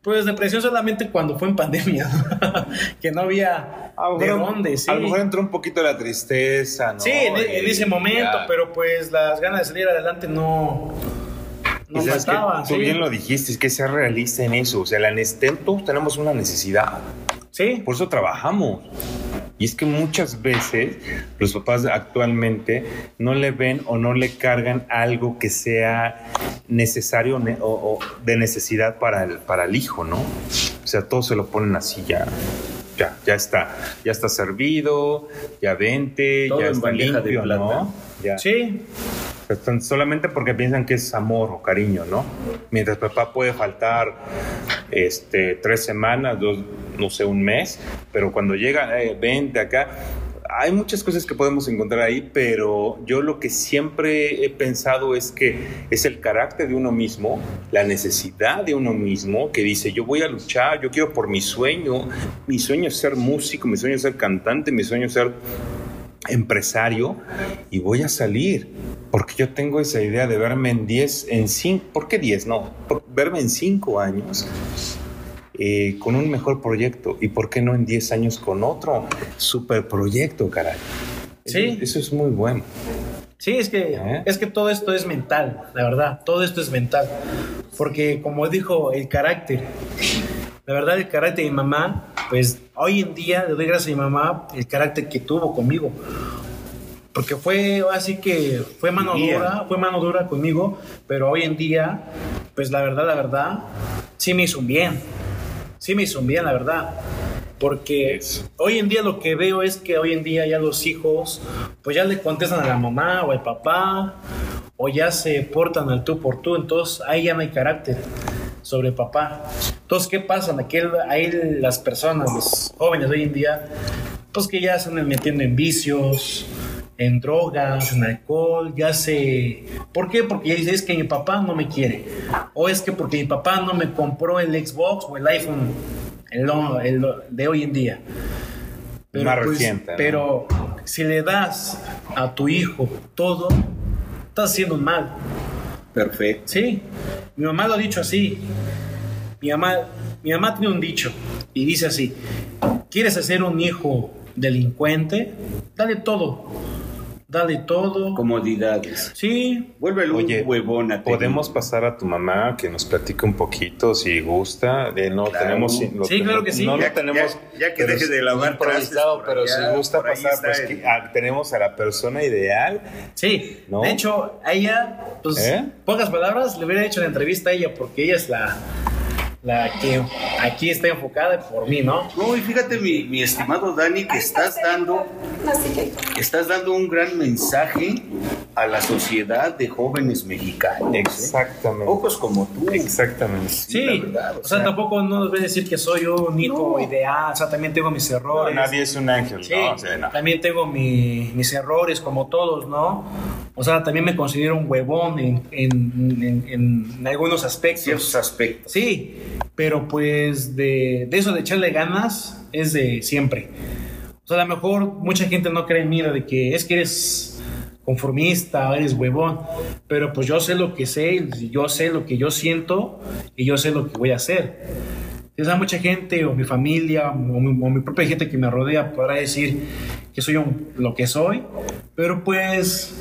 Pues depresión solamente cuando fue en pandemia, que no había A lo de mejor- dónde, sí. A lo mejor entró un poquito la tristeza, ¿no? Sí, en, en Y ese momento, ya. pero pues las ganas de salir adelante no, no que faltaban. Tú sí. bien lo dijiste, es que ser realista en eso. O sea, la todos tenemos una necesidad. Sí, Por eso trabajamos. Y es que muchas veces los papás actualmente no le ven o no le cargan algo que sea necesario ne- o, o de necesidad para el, para el hijo, ¿no? O sea, todos se lo ponen así ya. Ya, ya está. Ya está servido, ya vente, Todo ya está limpio. ¿no? Ya. sí, solamente porque piensan que es amor o cariño, ¿no? Mientras papá puede faltar este, tres semanas, dos, no sé, un mes, pero cuando llega, eh, vente acá, hay muchas cosas que podemos encontrar ahí, pero yo lo que siempre he pensado es que es el carácter de uno mismo, la necesidad de uno mismo, que dice, yo voy a luchar, yo quiero por mi sueño, mi sueño es ser músico, mi sueño es ser cantante, mi sueño es ser empresario y voy a salir. Porque yo tengo esa idea de verme en 10, en 5, ¿por qué 10? No, verme en 5 años eh, con un mejor proyecto. ¿Y por qué no en 10 años con otro super proyecto, caray? Sí. Eso, eso es muy bueno. sí, es que, ¿Eh? es que todo esto es mental, la verdad, todo esto es mental. Porque como dijo, el carácter, la verdad, el carácter de mi mamá, pues hoy en día le doy gracias a mi mamá el carácter que tuvo conmigo. Porque fue así que fue mano dura, fue mano dura conmigo, pero hoy en día, pues la verdad, la verdad, sí me hizo un bien. Sí me hizo un bien, la verdad. Porque hoy en día lo que veo es que hoy en día ya los hijos, pues ya le contestan a la mamá o al papá, o ya se portan al tú por tú, entonces ahí ya no hay carácter sobre papá. Entonces, ¿qué pasa? Aquel, ahí las personas, los jóvenes hoy en día, pues que ya se metiendo en vicios, en drogas, en alcohol, ya se... ¿Por qué? Porque ya dice, es que mi papá no me quiere. O es que porque mi papá no me compró el Xbox o el iPhone, el, el de hoy en día. Más reciente, ¿no? pero si le das a tu hijo todo, estás haciendo un mal. Perfecto. Sí, mi mamá lo ha dicho así. Mi mamá, mi mamá tiene un dicho y dice así: ¿Quieres hacer un hijo delincuente, dale todo. Dale todo. Comodidades. Sí, Vuélvelo Oye, huevón a Podemos pasar a tu mamá que nos platique un poquito si gusta. De, no Claro. tenemos. lo Sí, claro que sí. No lo Ya- tenemos. ya- ya que deje de lavar improvisado, pero allá, si gusta pasar, pues el- que- ah, tenemos a la persona ideal. sí. ¿No? De hecho, a ella, pues, ¿Eh? pocas palabras, le hubiera hecho la entrevista a ella porque ella es la, la que aquí está enfocada por mí, ¿no? No, y fíjate, mi, mi estimado Dani, que estás dando, estás dando un gran mensaje a la sociedad de jóvenes mexicanos. ¿eh? Exactamente. Pocos como tú. Exactamente. Sí, la verdad, o o sea, sea- tampoco no nos voy a decir que soy un hijo No. ideal, o sea, también tengo mis No, errores. nadie es un ángel, Sí, ¿no? O sea, no. también tengo mi- mis errores como todos, ¿no? O sea, también me considero un huevón en, en- en- en algunos aspectos. Ciertos aspectos. Sí, pero pues de, de eso de echarle ganas es de siempre. O sea, a lo mejor mucha gente no cree en mí de que es que eres conformista, eres huevón, pero pues yo sé lo que sé, yo sé lo que yo siento y yo sé lo que voy a hacer. Sea, mucha gente o mi familia o mi, o mi propia gente que me rodea podrá decir que soy un- lo que soy, pero pues,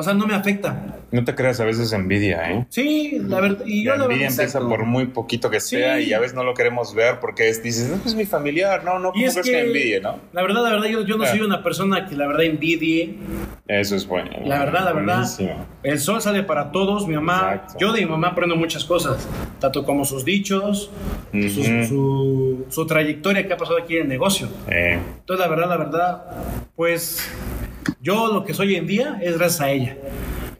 o sea, no me afecta. No te creas a veces envidia, ¿eh? Sí, la verdad, y yo la envidia empieza por muy poquito que sea Sí. y a veces no lo queremos ver porque es- dices, no, pues mi familiar, no, no, ¿cómo es crees que, que envidie, no? La verdad, la verdad, yo, yo no Ah. soy una persona que la verdad envidie. Eso es bueno. La verdad, la verdad. Buenísimo. El sol sale para todos. Mi mamá, Exacto. yo de mi mamá aprendo muchas cosas, tanto como sus dichos, su- su trayectoria que ha pasado aquí en el negocio. Eh, Entonces, la verdad, la verdad, pues yo lo que soy hoy en día es gracias a ella.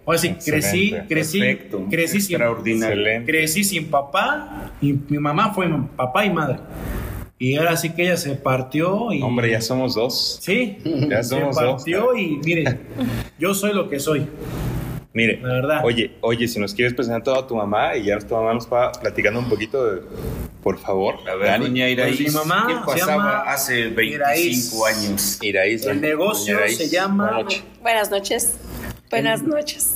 O sea, sí, crecí, crecí, Perfecto. crecí sin, crecí sin papá y mi mamá fue papá y madre. Y ahora sí que ella se partió y... Hombre, ya somos dos. Sí, Ya se somos dos. partió y mire, yo soy lo que soy. Mire, La verdad. oye, oye, si nos quieres presentar a tu mamá y ya tu mamá nos va platicando un poquito, de, por favor. A ver, Dani. doña Iraíz, Pues mi mamá ¿qué se pasaba llama hace 25 Iraíz. años? Iraíz, El doña- negocio doña Iraíz. se llama- Buenas noches. Buenas noches. Buenas noches.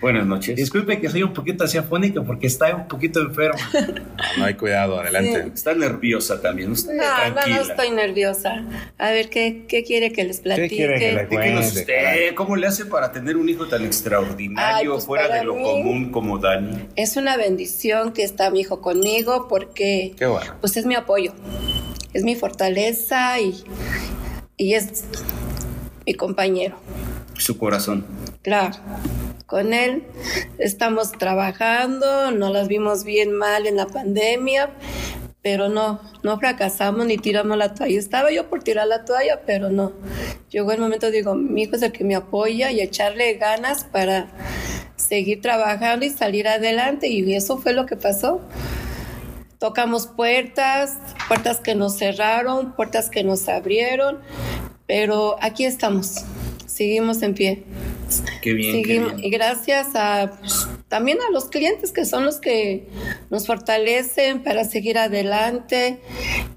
Buenas noches. Disculpe que soy un poquito así afónica porque está un poquito enfermo. No hay cuidado, adelante. Está nerviosa también. Usted No, no, tranquila. no estoy nerviosa. A ver, ¿qué, qué quiere que les platique? quiere que le Cuente, usted. ¿cómo le hace para tener un hijo tan extraordinario, Ay, pues, fuera de lo mí- común como Dani? Es una bendición que está mi hijo conmigo porque Qué bueno. pues es mi apoyo, es mi fortaleza y, y es mi compañero. Su corazón. Claro, con él estamos trabajando, no las vimos bien mal en la pandemia, pero no, no fracasamos ni tiramos la toalla. Estaba yo por tirar la toalla, pero no. Llegó el momento, digo, mi hijo es el que me apoya y echarle ganas para seguir trabajando y salir adelante y eso fue lo que pasó. Tocamos puertas, puertas que nos cerraron, puertas que nos abrieron, pero aquí estamos, seguimos en pie. Qué bien, qué Seguimos- bien. y gracias a pues, también a los clientes que son los que nos fortalecen para seguir adelante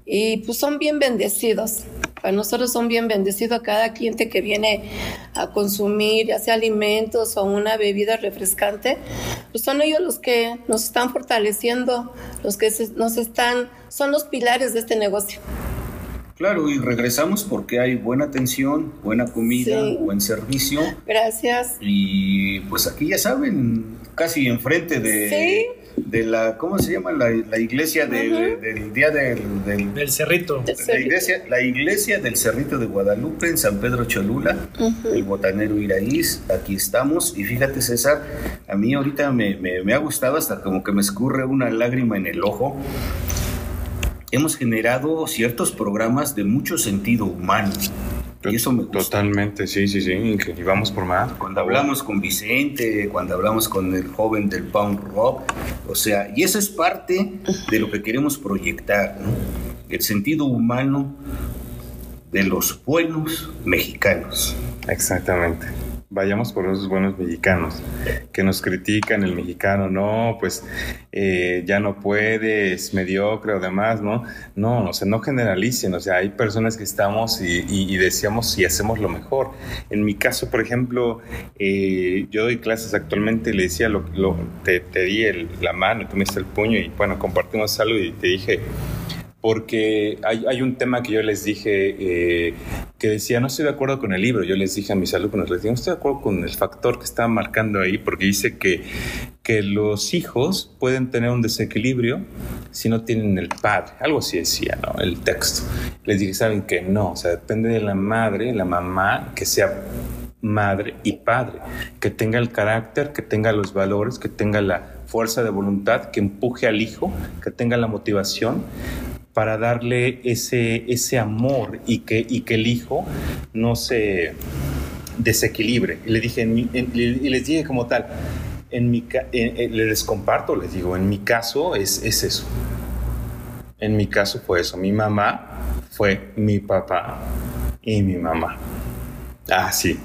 y pues son bien bendecidos. Para nosotros son bien bendecidos cada cliente que viene a consumir, ya sea alimentos o una bebida refrescante, pues son ellos los que nos están fortaleciendo, los que se- nos están, son los pilares de este negocio. Claro, y regresamos porque hay buena atención, buena comida, Sí. buen servicio. Gracias. Y pues aquí ya saben, casi enfrente de, Sí. de la, ¿cómo se llama? La, la iglesia de- del día del, del- Del cerrito. la iglesia, la iglesia del Cerrito de Guadalupe en San Pedro Cholula, el botanero Iraíz, aquí estamos. Y fíjate César, a mí ahorita me, me- me ha gustado hasta como que me escurre una lágrima en el ojo. Hemos generado ciertos programas de mucho sentido humano. Y eso me gusta. Totalmente, sí, sí, sí. Y vamos por más. Cuando hablamos con Vicente, cuando hablamos con el joven del Pound Rock, o sea, y eso es parte de lo que queremos proyectar, ¿no? El sentido humano de los buenos mexicanos. Exactamente. Vayamos por esos buenos mexicanos que nos critican el mexicano, no, pues eh, ya no puede, es mediocre o demás, ¿no? No, o sea, no generalicen, o sea, hay personas que estamos y, y- y decíamos y hacemos lo mejor. En mi caso, por ejemplo, eh, yo doy clases actualmente, le decía, lo, lo- te, di la mano, tú me el puño y bueno, compartimos algo y te dije, porque hay, un tema que yo les dije eh, que decía, no estoy de acuerdo con el libro. Yo les dije a mis alumnos, les dije, no estoy de acuerdo con el factor que está marcando ahí, porque dice que, que los hijos pueden tener un desequilibrio si no tienen el padre. Algo así decía, ¿no? El texto. Les dije, ¿saben que No, o sea, depende de la madre, la mamá, que sea madre y padre, que tenga el carácter, que tenga los valores, que tenga la fuerza de voluntad, que empuje al hijo, que tenga la motivación para darle ese, ese amor y que, y que el hijo no se desequilibre. Y le dije, y les dije como tal, en mi, en- en- les comparto, les digo, en mi caso es, es eso. En mi caso fue eso. Mi mamá fue mi papá y mi mamá. Ah, sí.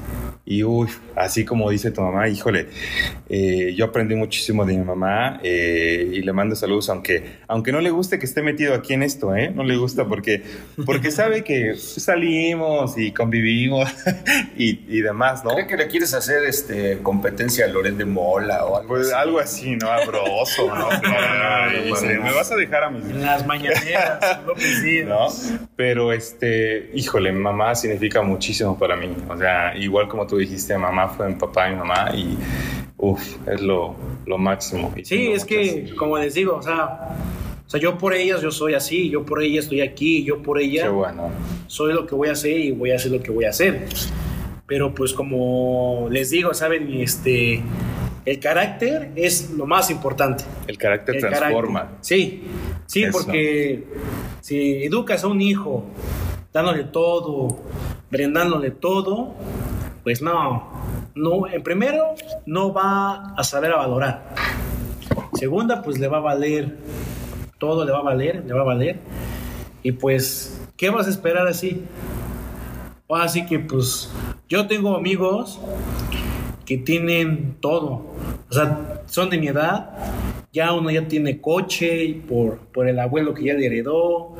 Y uy, así como dice tu mamá, híjole, eh, yo aprendí muchísimo de mi mamá eh, y le mando saludos, aunque, aunque no le guste que esté metido aquí en esto, ¿eh? No le gusta porque, porque sabe que salimos y convivimos y, y demás, ¿no? ¿Cree que le quieres hacer este, competencia a Loret de Mola o algo Pues así? algo así, ¿no? Abroso, ¿no? Ay, dice, me vas a dejar a mis En las mañaneras, López. ¿no? Pero este, híjole, mi mamá significa muchísimo para mí. O sea, igual como tú dijiste, mamá fue mi papá y mamá y uff, es lo, lo máximo. Y Sí, es que, como les digo, o sea, o sea, yo por ellas yo soy así, yo por ella estoy aquí, yo por ella Qué bueno. soy lo que voy a hacer y voy a hacer lo que voy a hacer. Pero pues como les digo, saben, este, el carácter es lo más importante. El carácter El transforma. carácter. Sí, sí, Eso. porque si educas a un hijo dándole todo, brindándole todo, pues no, no, en primero no va a saber a valorar. Segunda, pues le va a valer, todo le va a valer, le va a valer. Y pues, ¿qué vas a esperar así? Así que pues yo tengo amigos que tienen todo. O sea, son de mi edad. Ya uno ya tiene coche por, por el abuelo que ya le heredó.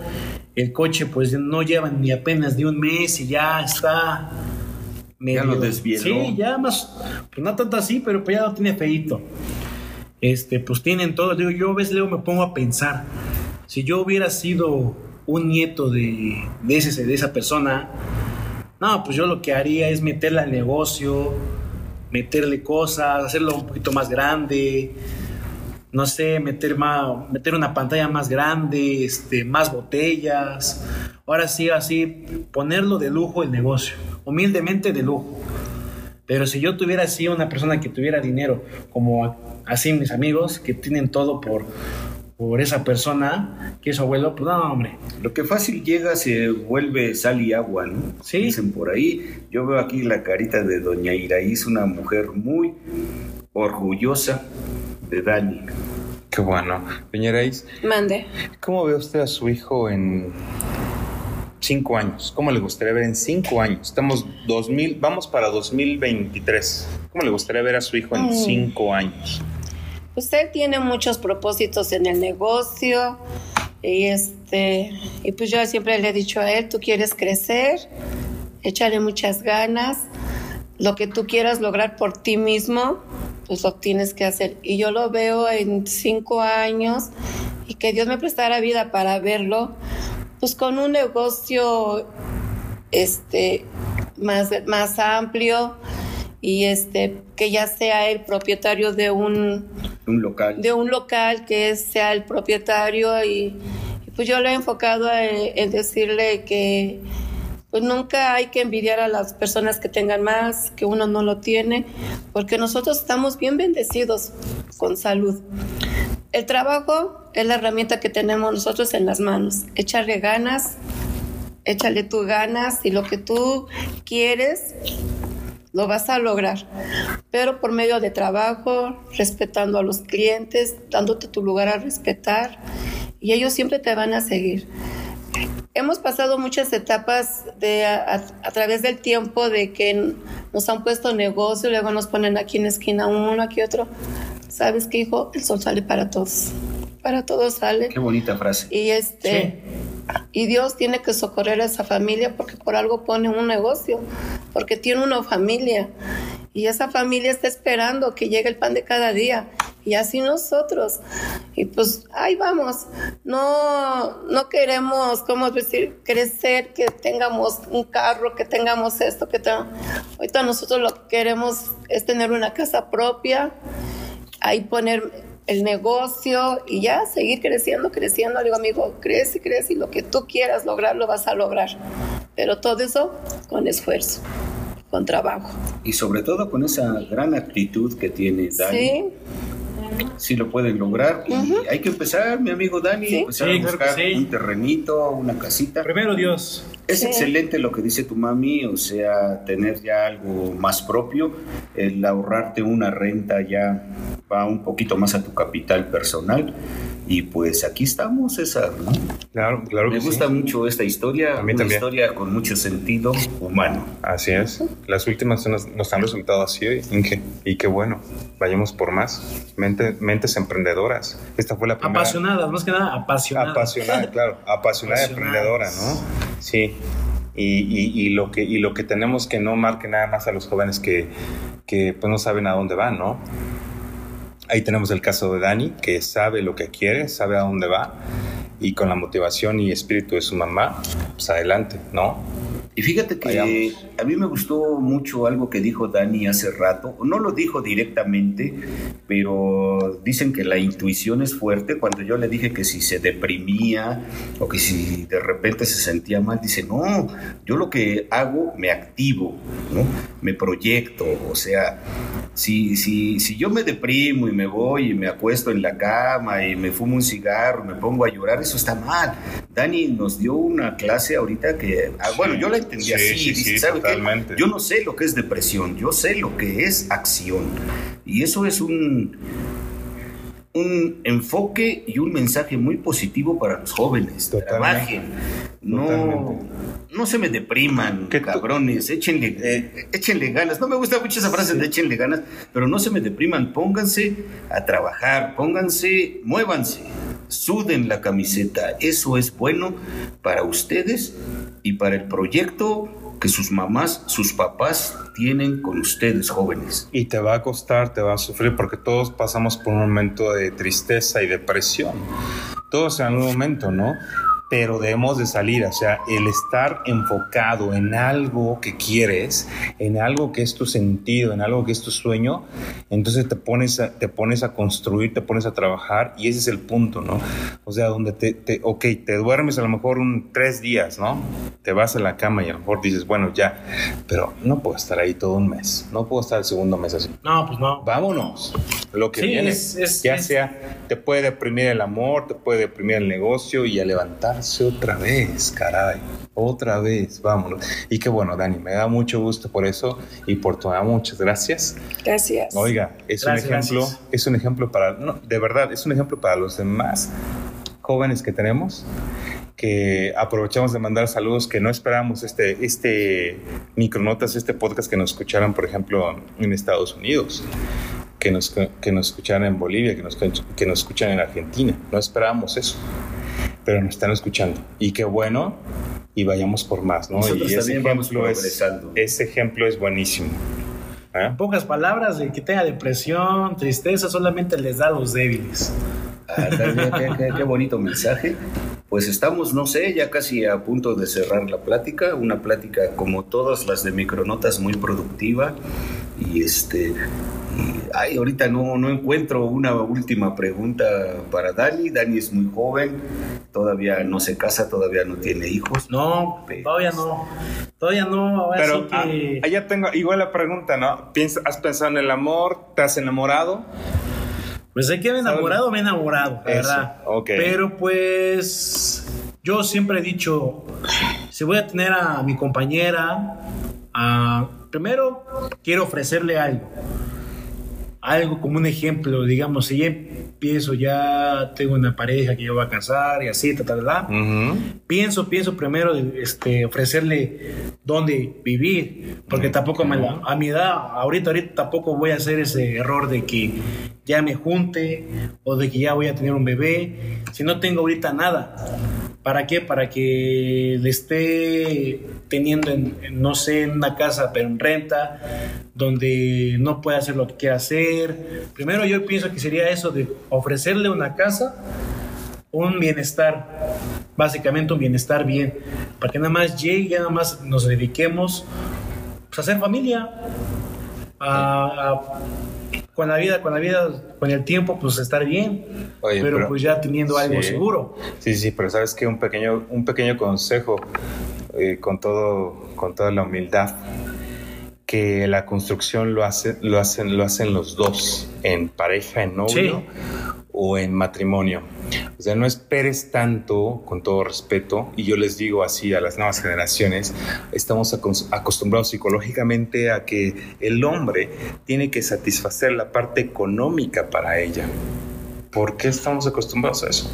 El coche pues no lleva ni apenas ni un mes y ya está Ya lo desvieló. Sí, ya más, pues no tanto así, pero pues ya lo tiene feíto. Este, pues tienen todo. Digo, yo a veces luego me pongo a pensar, si yo hubiera sido un nieto de, de, ese, de esa persona, no, pues yo lo que haría es meterle al negocio, meterle cosas, hacerlo un poquito más grande, no sé, meter, más, meter una pantalla más grande, este, más botellas. Ahora sí, así, ponerlo de lujo el negocio, humildemente de lujo. Pero si yo tuviera así una persona que tuviera dinero, como así mis amigos, que tienen todo por, por esa persona, que es su abuelo, pues no, hombre. Lo que fácil llega se vuelve sal y agua, ¿no? Sí. Dicen por ahí. Yo veo aquí la carita de doña Iraíz, una mujer muy orgullosa de Dani. Qué bueno. Doña Reis, Mande. ¿cómo ve usted a su hijo en cinco años? ¿Cómo le gustaría ver en cinco años? Estamos 2000, vamos para 2023. ¿Cómo le gustaría ver a su hijo en Mm. cinco años? Usted tiene muchos propósitos en el negocio y este y pues yo siempre le he dicho a él, tú quieres crecer, échale muchas ganas, lo que tú quieras lograr por ti mismo, pues lo tienes que hacer. Y yo lo veo en cinco años y que Dios me prestara vida para verlo, pues con un negocio este más, más amplio y este que ya sea el propietario de un Un local. de un local que sea el propietario y, y pues yo le he enfocado en, en decirle que pues nunca hay que envidiar a las personas que tengan más, que uno no lo tiene, porque nosotros estamos bien bendecidos con salud. El trabajo es la herramienta que tenemos nosotros en las manos. Échale ganas, échale tus ganas y lo que tú quieres lo vas a lograr, pero por medio de trabajo, respetando a los clientes, dándote tu lugar a respetar y ellos siempre te van a seguir. Hemos pasado muchas etapas de, a, través del tiempo de que nos han puesto negocio, luego nos ponen aquí en esquina uno, aquí otro. ¿Sabes qué, hijo? El sol sale para todos. Para todos sale. Qué bonita frase. Y este y Dios tiene que socorrer a esa familia porque por algo pone un negocio, porque tiene una familia y esa familia está esperando que llegue el pan de cada día y así nosotros. Y pues ahí vamos. No, no queremos, ¿cómo decir? Crecer, que tengamos un carro, que tengamos esto, que tengamos... Ahorita nosotros lo que queremos es tener una casa propia, ahí poner el negocio y ya seguir creciendo, creciendo. Le digo, amigo, crece, crece y lo que tú quieras lograr lo vas a lograr. Pero todo eso con esfuerzo, con trabajo. Y sobre todo con esa gran actitud que tiene Dani. Sí, Sí lo pueden lograr. Y hay que empezar, mi amigo Dani, Sí. empezar Sí, a buscar un terrenito, una casita. Primero Dios. Es Sí. excelente lo que dice tu mami, o sea, tener ya algo más propio, el ahorrarte una renta ya va un poquito más a tu capital personal. Y pues aquí estamos, César. ¿no? Claro, claro Me que gusta sí. mucho esta historia, A mí una también. historia con mucho sentido humano. Así es. Las últimas nos, nos han resultado así, Inge. Y qué bueno. Vayamos por más. Mente- mentes emprendedoras. Esta fue la primera. Apasionadas, más que nada apasionadas. Apasionada, claro. Apasionada, Apasionadas. emprendedora, ¿no? Sí. Y, y- y lo que, y lo que tenemos que no marque nada más a los jóvenes que, que pues no saben a dónde van, ¿no? Ahí tenemos el caso de Dani, que sabe lo que quiere, sabe a dónde va, y con la motivación y espíritu de su mamá, pues adelante, ¿no? Y fíjate que Vayamos. a mí me gustó mucho algo que dijo Dani hace rato. No lo dijo directamente, pero dicen que la intuición es fuerte. Cuando yo le dije que si se deprimía o que si de repente se sentía mal, dice, no, yo lo que hago, me activo, ¿no? Me proyecto. O sea, si, si, si yo me deprimo y me voy y me acuesto en la cama y me fumo un cigarro, me pongo a llorar, eso está mal. Dani nos dio una clase ahorita que, ah, bueno, yo la entendí Sí, así. sí, dice, sí, ¿sabe qué? totalmente. Yo no sé lo que es depresión, yo sé lo que es acción. Y eso es un, un enfoque y un mensaje muy positivo para los jóvenes. Totalmente. Trabajen. No, no se me depriman, Que cabrones. Échenle, eh, échenle ganas. No me gusta mucho esa frase de échenle ganas, pero no se me depriman. Pónganse a trabajar, pónganse, muévanse, suden la camiseta. Eso es bueno para ustedes y para el proyecto que sus mamás, sus papás tienen con ustedes, jóvenes. Y te va a costar, te va a sufrir, porque todos pasamos por un momento de tristeza y depresión. Todos en algún momento, ¿no? Pero debemos de salir, o sea, el estar enfocado en algo que quieres, en algo que es tu sentido, en algo que es tu sueño, entonces te pones a, te pones a construir, te pones a trabajar y ese es el punto, ¿no? O sea, donde te, te ok, te duermes a lo mejor un tres días, ¿no? Te vas a la cama y a lo mejor dices, bueno, ya, pero no puedo estar ahí todo un mes, no puedo estar el segundo mes así No, pues no. vámonos. Lo que Sí, viene, es- es- ya es- sea, te puede deprimir el amor, te puede deprimir el negocio y a otra vez, caray. Otra vez, vámonos. Y qué bueno, Dani, me da mucho gusto por eso y por tu muchas gracias. gracias. Oiga, es Gracias, un ejemplo, gracias. es un ejemplo para, no, de verdad, es un ejemplo para los demás jóvenes que tenemos que aprovechamos de mandar saludos que no esperamos este, este micronotas, este podcast que nos escucharan, por ejemplo, en Estados Unidos, que nos, que nos escucharan en Bolivia, que nos, que nos escuchan en Argentina. No esperábamos eso, pero nos están escuchando. Y qué bueno, y vayamos por más, ¿no? Nosotros y ese también vamos ejemplo, es, ese ejemplo es buenísimo. ¿eh? Pocas palabras, de que tenga depresión, tristeza, solamente les da a los débiles. Ah, qué- qué bonito mensaje. Pues estamos, no sé, ya casi a punto de cerrar la plática. Una plática como todas las de Micronotas, muy productiva. Y este. Ay, ahorita no, no encuentro una última pregunta para Dani. Dani es muy joven, todavía no se casa, todavía no tiene hijos. No, Pero- todavía no. Todavía no. Ahora Pero sí que... ah, allá tengo igual la pregunta, ¿no? ¿Has pensado en el amor? ¿Te has enamorado? Pues de que me he enamorado, me he enamorado, la Eso, verdad. ok. Pero pues yo siempre he dicho, si voy a tener a mi compañera, a- primero quiero ofrecerle algo. Algo como un ejemplo, digamos, si ya empiezo, ya tengo una pareja que yo voy a casar y así, ta, ta, ta, ta. Ujú. Pienso, pienso primero este, ofrecerle dónde vivir, porque tampoco me la- a mi edad, ahorita, ahorita tampoco voy a hacer ese error de que ya me junte o de que ya voy a tener un bebé, si no tengo ahorita nada. ¿Para qué? Para que le esté teniendo, en, no sé, en una casa, pero en renta, donde no puede hacer lo que quiera hacer. Primero yo pienso que sería eso de ofrecerle una casa, un bienestar, básicamente un bienestar bien, para que nada más llegue nada más nos dediquemos pues, a hacer familia, a, a- con la vida, con la vida, con el tiempo, pues estar bien, Oye, pero, pero- pues ya teniendo algo Sí. seguro. Sí, sí, pero sabes que un pequeño, un pequeño consejo eh, con todo, con toda la humildad, que la construcción lo hace, lo hacen, lo hacen los dos, en pareja, en novio o en matrimonio. O sea, no esperes tanto, con todo respeto, y yo les digo así a las nuevas generaciones, estamos acos- acostumbrados psicológicamente a que el hombre tiene que satisfacer la parte económica para ella. ¿Por qué estamos acostumbrados a eso?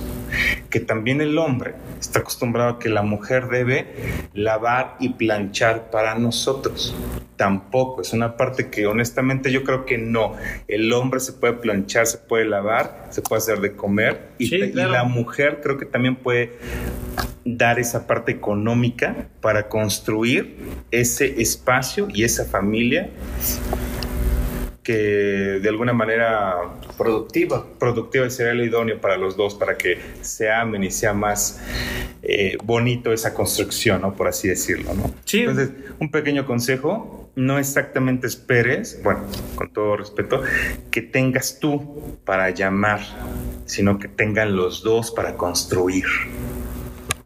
Que también el hombre está acostumbrado a que la mujer debe lavar y planchar para nosotros. Tampoco, es una parte que honestamente yo creo que no. El hombre se puede planchar, se puede lavar, se puede hacer de comer y, Sí, te- y claro. la mujer creo que también puede dar esa parte económica para construir ese espacio y esa familia que de alguna manera Productiva. productiva y sería lo idóneo para los dos, para que se amen y sea más eh, bonito esa construcción, ¿no? Por así decirlo, ¿no? Sí. Entonces, un pequeño consejo, no exactamente esperes, bueno, con todo respeto, que tengas tú para llamar, sino que tengan los dos para construir.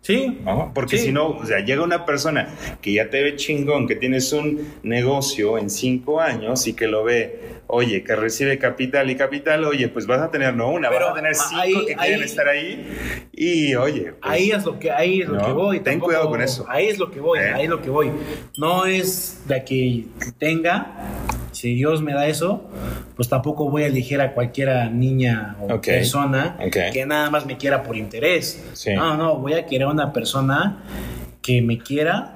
Sí, ¿no? Porque Sí. si no, o sea, llega una persona que ya te ve chingón, que tienes un negocio en cinco años y que lo ve, oye, que recibe capital y capital, oye, pues vas a tener no una, Pero vas a tener cinco ahí- que quieren ahí- estar ahí y oye, pues, Ahí es lo que, ahí es lo No, que voy. ten cuidado con eso. Ahí es lo que voy, ¿Eh? ahí es lo que voy. No es de que tenga, si Dios me da eso, pues tampoco voy a elegir a cualquiera niña o persona que nada más me quiera por interés. Sí. No, no, voy a querer a una persona que me quiera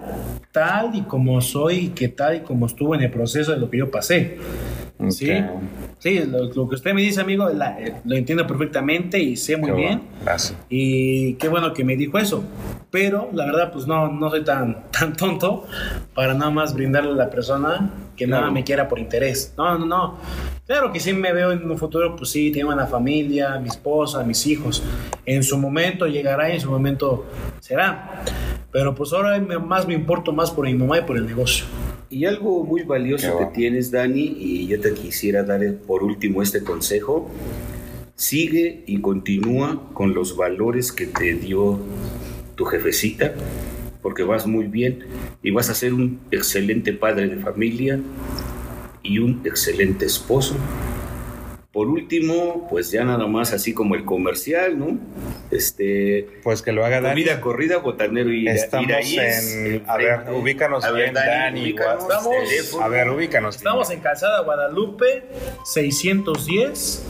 tal y como soy y que tal y como estuvo en el proceso de lo que yo pasé. Ok. Sí, sí lo, lo que usted me dice, amigo, la- eh, lo entiendo perfectamente y sé muy Qué bien. bueno. Y qué bueno que me dijo eso. Pero la verdad, pues no, no soy tan, tan tonto para nada más brindarle a la persona que nada Claro. me quiera por interés. No, no, no. Claro que sí me veo en un futuro, pues sí, tengo una familia, mi esposa, mis hijos. En su momento llegará y en su momento será. Pero pues ahora me- más me importo más por mi mamá y por el negocio. Y algo muy valioso que tienes, Dani, y yo te quisiera dar por último este consejo, sigue y continúa con los valores que te dio tu jefecita, porque vas muy bien y vas a ser un excelente padre de familia y un excelente esposo. Por último, pues ya nada más así como el comercial, ¿no? Este, Pues que lo haga Dani. comida corrida, botanero y Estamos Iraíz, en, a ver, ubícanos A ver, bien, Dani. ubícanos, guas- teléfono. A ver, ubícanos. Estamos en Calzada Guadalupe 610,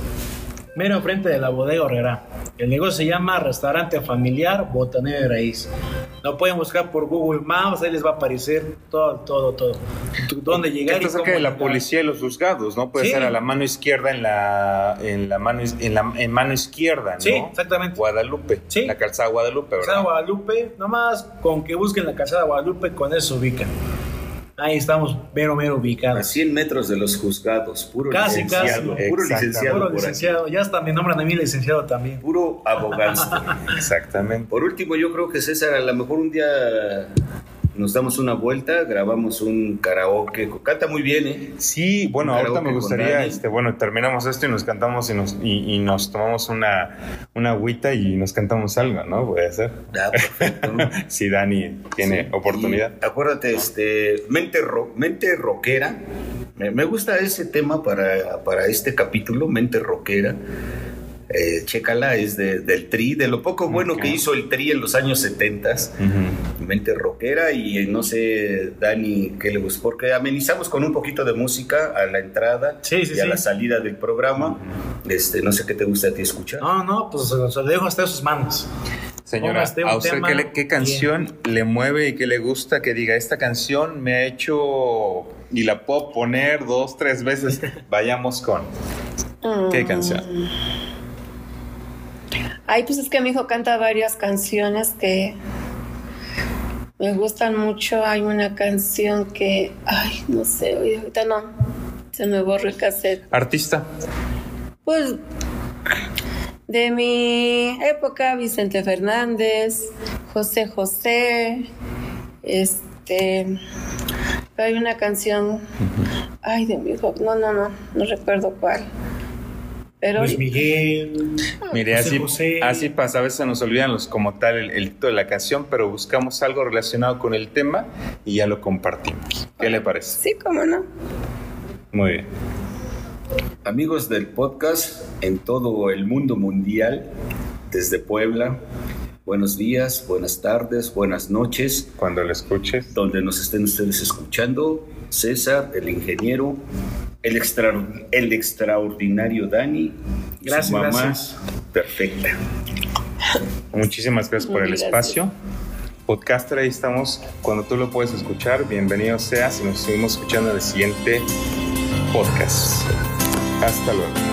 mero enfrente de la bodega Herrera. El negocio se llama Restaurante Familiar Botanero de Raíz. Lo pueden buscar por Google Maps, ahí les va a aparecer todo, todo, todo. ¿Dónde llegar? Está y cerca de la policía y los juzgados, ¿no? Puede Sí. ser a la mano izquierda en la, en la mano en la en mano izquierda, ¿no? Sí, exactamente. Guadalupe. Sí. La calzada Guadalupe, Calzada ¿verdad? Guadalupe, nomás con que busquen la Calzada Guadalupe, con eso se ubican. Ahí estamos mero, mero A ubicados. 100 metros de los juzgados, puro Casi, licenciado, casi. puro Exactamente. licenciado Puro licenciado, ya hasta me nombran a mí licenciado también. puro abogado. Exactamente. por último, yo creo que César, a lo mejor un día nos damos una vuelta, grabamos un karaoke, canta muy bien, ¿eh? Sí, bueno, ahorita me gustaría, este, bueno, terminamos esto y nos cantamos y nos, y, y nos tomamos una, una agüita y nos cantamos algo, ¿no? Puede ser. Ah, perfecto, ¿no? Si Dani tiene Sí. oportunidad. Y acuérdate, este, mente, ro- mente rockera. Me, me gusta ese tema para, para este capítulo, mente rockera. Eh, chécala, es de- del Tri, de lo poco bueno Ok. que hizo el Tri en los años 70 Ujú. mente rockera y eh, no sé, Dani, qué le gusta, porque amenizamos con un poquito de música a la entrada Sí, sí, y a sí. la salida del programa. Este, no sé qué te gusta a ti escuchar. No, no, pues lo dejo hasta sus manos. Señora, ¿a usted qué, le- qué canción le mueve y qué le gusta que diga, esta canción me ha hecho y la puedo poner dos, tres veces? Vayamos con. ¿Qué Mm. canción? Ay, pues es que mi hijo canta varias canciones que Me gustan mucho. Hay una canción que, ay, no sé, oye, ahorita no. Se me borra el cassette. Artista. Pues de mi época, Vicente Fernández, José José, este, pero hay una canción, ay, de mi hijo, no, no, no, no recuerdo cuál. Pero Luis Miguel. Mire, José así, José. así pasa, a veces se nos olvidan los, como tal el, el título de la canción, pero buscamos algo relacionado con el tema y ya lo compartimos. ¿Qué le parece? sí, cómo no. Muy bien. Amigos del podcast en todo el mundo mundial, desde Puebla, buenos días, buenas tardes, buenas noches, Cuando lo escuches, donde nos estén ustedes escuchando, César, el ingeniero, el, extra- el extraordinario Dani, Gracias, su mamá gracias. perfecta. muchísimas gracias por el Gracias. espacio. Podcaster, ahí estamos. Cuando tú lo puedes escuchar, bienvenido seas y nos seguimos escuchando en el siguiente podcast. Hasta luego.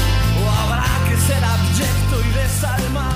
que ser abyecto y desalmado.